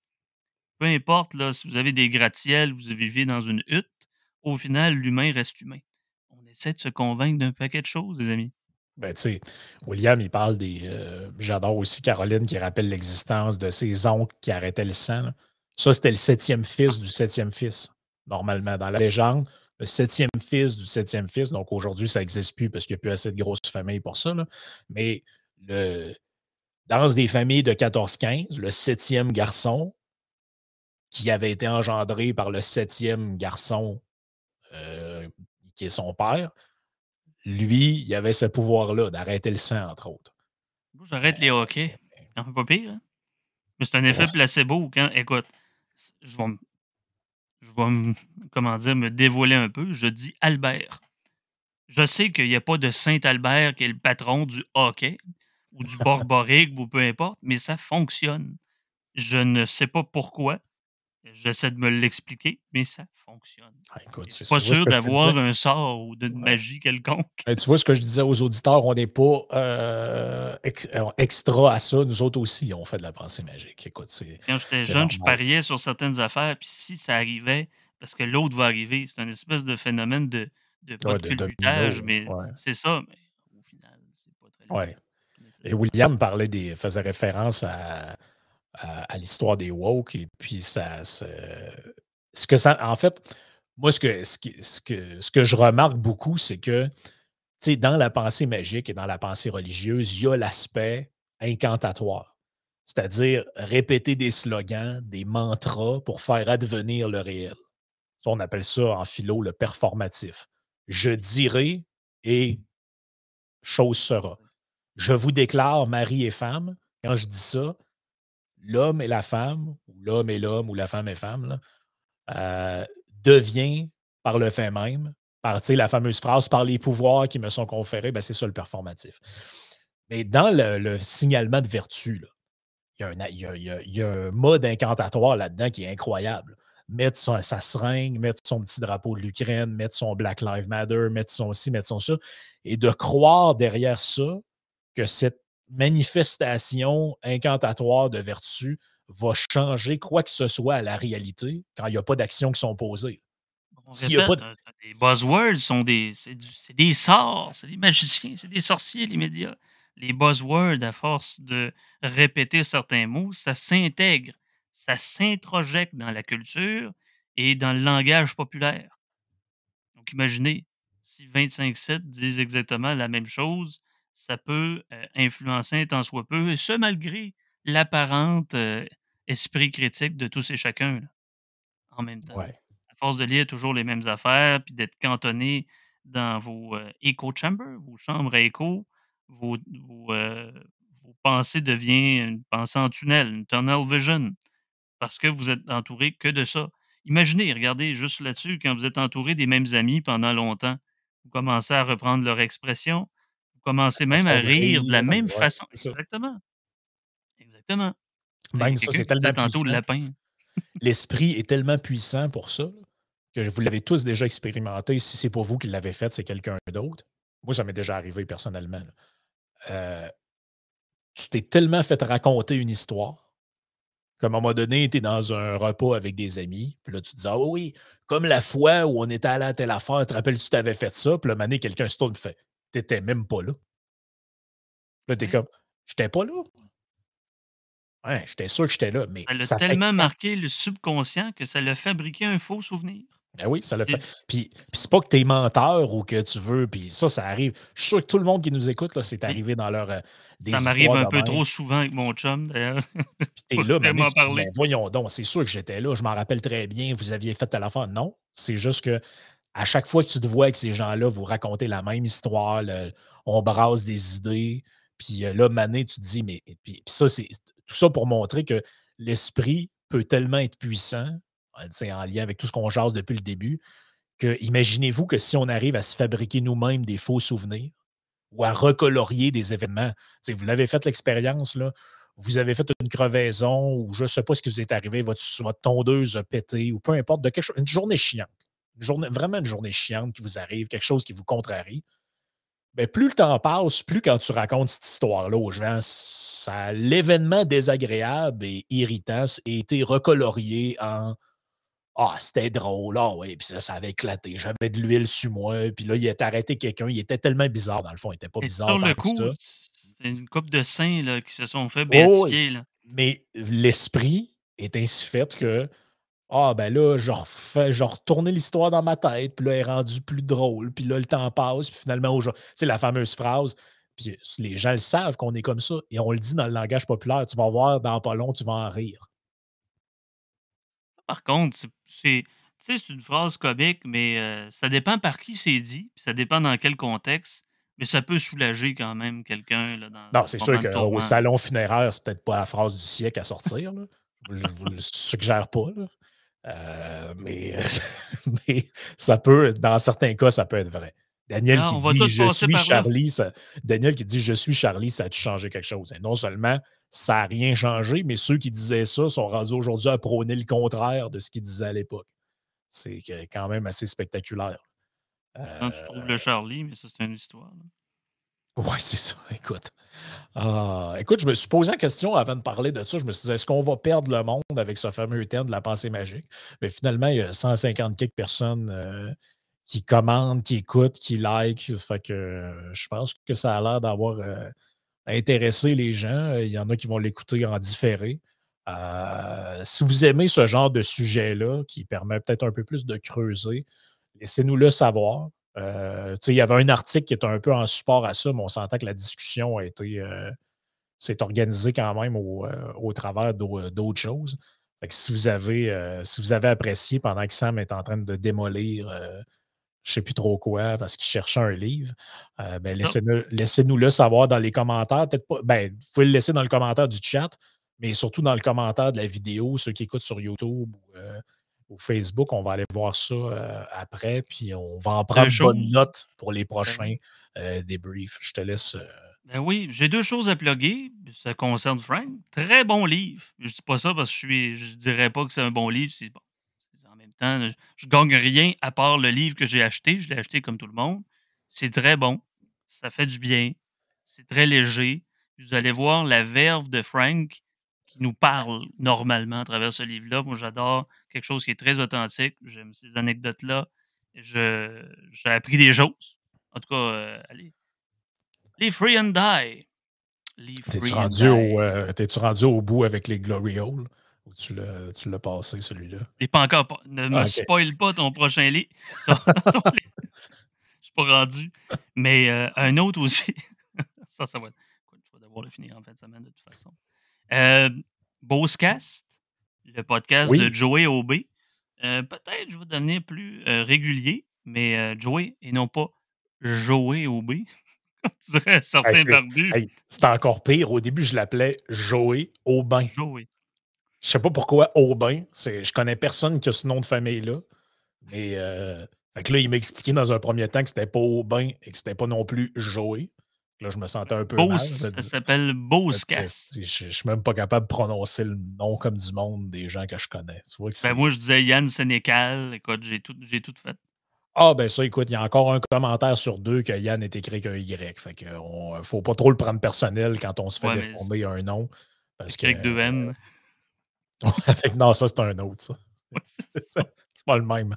Peu importe si vous avez des gratte-ciels, vous vivez dans une hutte, au final, l'humain reste humain. On essaie de se convaincre d'un paquet de choses, les amis. ben, tu sais, William, il parle des, heu j'adore aussi Caroline qui rappelle l'existence de ses oncles qui arrêtaient le sang. Ça, c'était le septième fils du septième fils, normalement. Dans la légende, le septième fils du septième fils, donc aujourd'hui, ça n'existe plus parce qu'il n'y a plus assez de grosses familles pour ça. Mais dans des familles de 14-15, le septième garçon qui avait été engendré par le septième garçon, heu, qui est son père, lui, il avait ce pouvoir-là d'arrêter le sang, entre autres. J'arrête les hockey. Ça fait pas pire, hein? Mais c'est un Ouais. effet placebo quand écoute, s je vais me je vais me comment dire? Me dévoiler un peu. Je dis Albert. Je sais qu'il y a pas de saint Albert qui est le patron du hockey ou du borborigme ou peu importe, mais ça fonctionne. Je ne sais pas pourquoi. J'essaie de me l'expliquer, mais ça fonctionne. Ah, écoute, Je suis pas sûr d'avoir un sort ou d'une Ouais. magie quelconque. Tu vois ce que je disais aux auditeurs, on n'est pas, ex euh, extra à ça. Nous autres aussi, on fait de la pensée magique. Écoute, Quand j'étais jeune, je pariais sur certaines affaires, puis si ça arrivait, parce que l'autre va arriver, c'est un espèce de phénomène de de pas Ouais, de de mais ouais. c'est ça, mais au final, c'est pas très Ouais. nécessaire. Et William parlait des faisait référence à à l'histoire des woke et puis ça ce que ça en fait, moi, ce que ce qui ce que ce que je remarque beaucoup, c'est que, dans la pensée magique et dans la pensée religieuse, il y a l'aspect incantatoire. C'est-à-dire répéter des slogans, des mantras pour faire advenir le réel. On appelle ça en philo le performatif. Je dirai et chose sera. Je vous déclare mari et femme. Quand je dis ça, l'homme et la femme, ou l'homme et l'homme, ou la femme et femme, euh, devient par le fait même, par la fameuse phrase, par les pouvoirs qui me sont conférés, ben, c'est ça le performatif. Mais dans le, le signalement de vertu, il y, a un, mode incantatoire là-dedans qui est incroyable. Mettre sa seringue, mettre son petit drapeau de l'Ukraine, mettre son Black Lives Matter, mettre son ci, mettre son ça, et de croire derrière ça que cette manifestation incantatoire de vertu va changer quoi que ce soit à la réalité quand il n'y a pas d'actions qui sont posées. S'il a pas de hein, les buzzwords sont des c'est des sorts, c'est des magiciens, c'est des sorciers, les médias. Les buzzwords, à force de répéter certains mots, ça s'intègre, ça s'introjecte dans la culture et dans le langage populaire. Donc imaginez, si 25 sites disent exactement la même chose, ça peut, heu, influencer un tant soit peu et ce malgré l'apparente, heu, esprit critique de tous et chacun, là, en même temps. Ouais. À force de lire toujours les mêmes affaires, puis d'être cantonné dans vos, heu, echo chambers, vos chambres à écho, vos vos, pensées deviennent une pensée en tunnel, une tunnel vision, parce que vous êtes entouré que de ça. Imaginez, regardez juste là-dessus, quand vous êtes entouré des mêmes amis pendant longtemps, vous commencez à reprendre leur expression, commencez même à rire de la même ouais, façon. Exactement, exactement. Même ça, c'est tellement puissant. lapin. L'esprit est tellement puissant pour ça que vous l'avez tous déjà expérimenté. Si c'est pas vous qui l'avez fait, c'est quelqu'un d'autre. Moi, ça m'est déjà arrivé personnellement. Euh, tu t'es tellement fait raconter une histoire qu'à un moment donné, tu es dans un repas avec des amis, puis là, tu te dis Ah oui, comme la fois où on était allé à telle affaire, te rappelles-tu, tu avais fait ça, puis le mané, quelqu'un se tourne fait T'étais même pas là. Là, t'es comme J'étais pas là. Ouais, j'étais sûr que j'étais là, mais. Ça l'a tellement marqué le subconscient que ça l'a fabriqué un faux souvenir. Ben oui, ça l'a fait. Puis, puis c'est pas que t'es menteur ou que tu veux, puis ça, ça arrive. Je suis sûr que tout le monde qui nous écoute, là, c'est arrivé dans leur. Euh, ça m'arrive un peu trop souvent avec mon chum, d'ailleurs. Puis t'es là, mais ben, voyons donc, c'est sûr que j'étais là, je m'en rappelle très bien, vous aviez fait à la fin. Non, c'est juste que à chaque fois que tu te vois avec ces gens-là, vous racontez la même histoire, on brasse des idées, puis euh, là, Mané, tu te dis, mais. Puis, ça, c'est tout ça pour montrer que l'esprit peut tellement être puissant, c'est en lien avec tout ce qu'on jase depuis le début, que imaginez-vous que si on arrive à se fabriquer nous-mêmes des faux souvenirs ou à recolorier des événements, vous l'avez fait l'expérience, vous avez fait une crevaison ou je ne sais pas ce qui vous est arrivé, votre, votre, tondeuse a pété ou peu importe, de quelque chose, une journée chiante, une journée, vraiment une journée chiante qui vous arrive, quelque chose qui vous contrarie. Ben, plus le temps passe, plus quand tu racontes cette histoire-là aux gens, l'événement désagréable et irritant a été recolorié en Ah, c'était drôle, ah oui, puis ça, ça avait éclaté. J'avais de l'huile sur moi, puis là, il a arrêté quelqu'un. Il était tellement bizarre, dans le fond, il n'était pas bizarre. Le coup, c'est une couple de saints qui se sont fait oh béatifier. Mais l'esprit est ainsi fait que ah, ben là, je refais, je retourné l'histoire dans ma tête, puis là, elle est rendue plus drôle, puis là, le temps passe, puis finalement, tu sais, la fameuse phrase, puis les gens le savent qu'on est comme ça, et on le dit dans le langage populaire, tu vas voir, dans pas long, tu vas en rire. Par contre, c'est c'est une phrase comique, mais euh, ça dépend par qui c'est dit, puis ça dépend dans quel contexte, mais ça peut soulager quand même quelqu'un. Non, c'est sûr qu'au salon funéraire, c'est peut-être pas la phrase du siècle à sortir. Là. Je ne vous le suggère pas. Là. Euh, mais, mais ça peut, dans certains cas, ça peut être vrai. Daniel qui dit Je suis Charlie, Daniel qui dit Je suis Charlie, ça a changé quelque chose. Et non seulement ça n'a rien changé, mais ceux qui disaient ça sont rendus aujourd'hui à prôner le contraire de ce qu'ils disaient à l'époque. C'est quand même assez spectaculaire. Quand tu trouves le euh, Charlie, mais ça, c'est une histoire. Oui, c'est ça. Écoute. Ah, écoute, je me suis posé la question avant de parler de ça. Je me suis dit, est-ce qu'on va perdre le monde avec ce fameux thème de la pensée magique? Mais finalement, il y a 150 quelques personnes euh, qui commandent, qui écoutent, qui like. Fait que euh, je pense que ça a l'air d'avoir euh, intéressé les gens. Il y en a qui vont l'écouter en différé. si vous aimez ce genre de sujet-là, qui permet peut-être un peu plus de creuser, laissez-nous le savoir. Euh, il y avait un article qui était un peu en support à ça, mais on sentait que la discussion a été euh, s'est organisée quand même au, euh, travers d'autres choses. si, vous avez, si vous avez apprécié pendant que Sam est en train de démolir je ne sais plus trop quoi parce qu'il cherchait un livre, ben laissez-nous le savoir dans les commentaires. Peut-être pas, ben, vous pouvez le laisser dans le commentaire du chat, mais surtout dans le commentaire de la vidéo, ceux qui écoutent sur YouTube ou Facebook. On va aller voir ça euh, après, puis on va en prendre bonne note pour les ben prochains euh, débriefs. Je te laisse. Euh, ben oui, j'ai deux choses à plugger. Ça concerne Frank. Très bon livre. Je dis pas ça parce que je suis, je dirais pas que c'est un bon livre. Bon. En même temps, je, ne gagne rien à part le livre que j'ai acheté. Je l'ai acheté comme tout le monde. C'est très bon. Ça fait du bien. C'est très léger. Vous allez voir la verve de Frank qui nous parle normalement à travers ce livre-là. Moi, j'adore quelque chose qui est très authentique. J'aime ces anecdotes-là. J'ai appris des choses. En tout cas, euh, allez. Les Free and Die. T'es-tu rendu, euh, rendu au bout avec les Glory Hole? Ou tu l'as passé, celui-là? Il pas encore. Ne me spoil pas ton prochain livre. Je suis pas rendu. Mais euh, un autre aussi. ça, ça va. Je vais devoir le finir en fin de semaine de toute façon. Euh, Bosecast, le podcast de Joey OB. Euh, peut-être je vais devenir plus euh, régulier, mais euh, Joey et non pas Joey dirais certains barbus. c'est encore pire. Au début, je l'appelais Joey Aubin. Joey. Je sais pas pourquoi Aubin. Je connais personne qui a ce nom de famille-là. Mais fait que là, il m'a expliqué dans un premier temps que c'était pas Aubin et que c'était pas non plus Joey. Là, je me sentais un peu mal. Ça s'appelle Bosecast. Je ne suis même pas capable de prononcer le nom comme du monde des gens que je connais. Tu vois que ben moi, je disais Yann Sénécal. Écoute, j'ai tout, tout fait. Ah, ben ça, écoute, il y a encore un commentaire sur deux que Yann est écrit qu'un Y. Fait que on, faut pas trop le prendre personnel quand on se fait ouais, déformer un nom. Parce que, avec deux N. non, ça, c'est un autre, ça. c'est pas le même.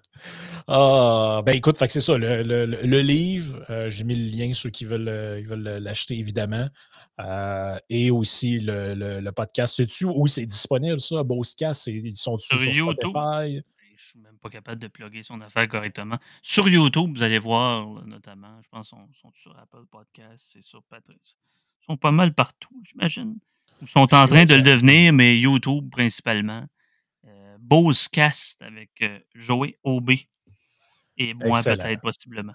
Ah, ben écoute, c'est ça. Le, livre, euh, j'ai mis le lien, ceux qui veulent, euh, veulent l'acheter, évidemment. Euh, et aussi le, podcast. Sais-tu où c'est disponible, ça? Boscast, ils sont sur, sur YouTube. Spotify? Ben, je suis même pas capable de plugger son affaire correctement. Sur YouTube, vous allez voir, notamment, je pense qu'ils sont, sur Apple Podcast, c'est sur Patrice. Ils sont pas mal partout, j'imagine. Ils sont en train de le devenir, mais YouTube principalement. Cast avec euh, Joey OB et moi peut-être possiblement.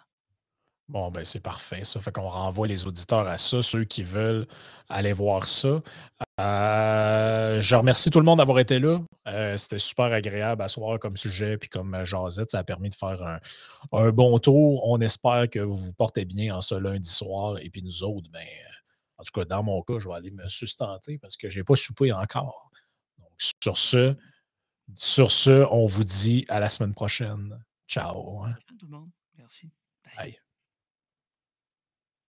Bon, ben c'est parfait. Ça fait qu'on renvoie les auditeurs à ça, ceux qui veulent aller voir ça. Euh, je remercie tout le monde d'avoir été là. Euh, c'était super agréable à soir comme sujet, puis comme jasette, ça a permis de faire un, un, bon tour. On espère que vous vous portez bien en ce lundi soir. Et puis nous autres, ben, en tout cas, dans mon cas, je vais aller me sustenter parce que je n'ai pas soupé encore. Donc, sur ce, sur ce, on vous dit à la semaine prochaine. Ciao. tout le monde. Merci. Bye.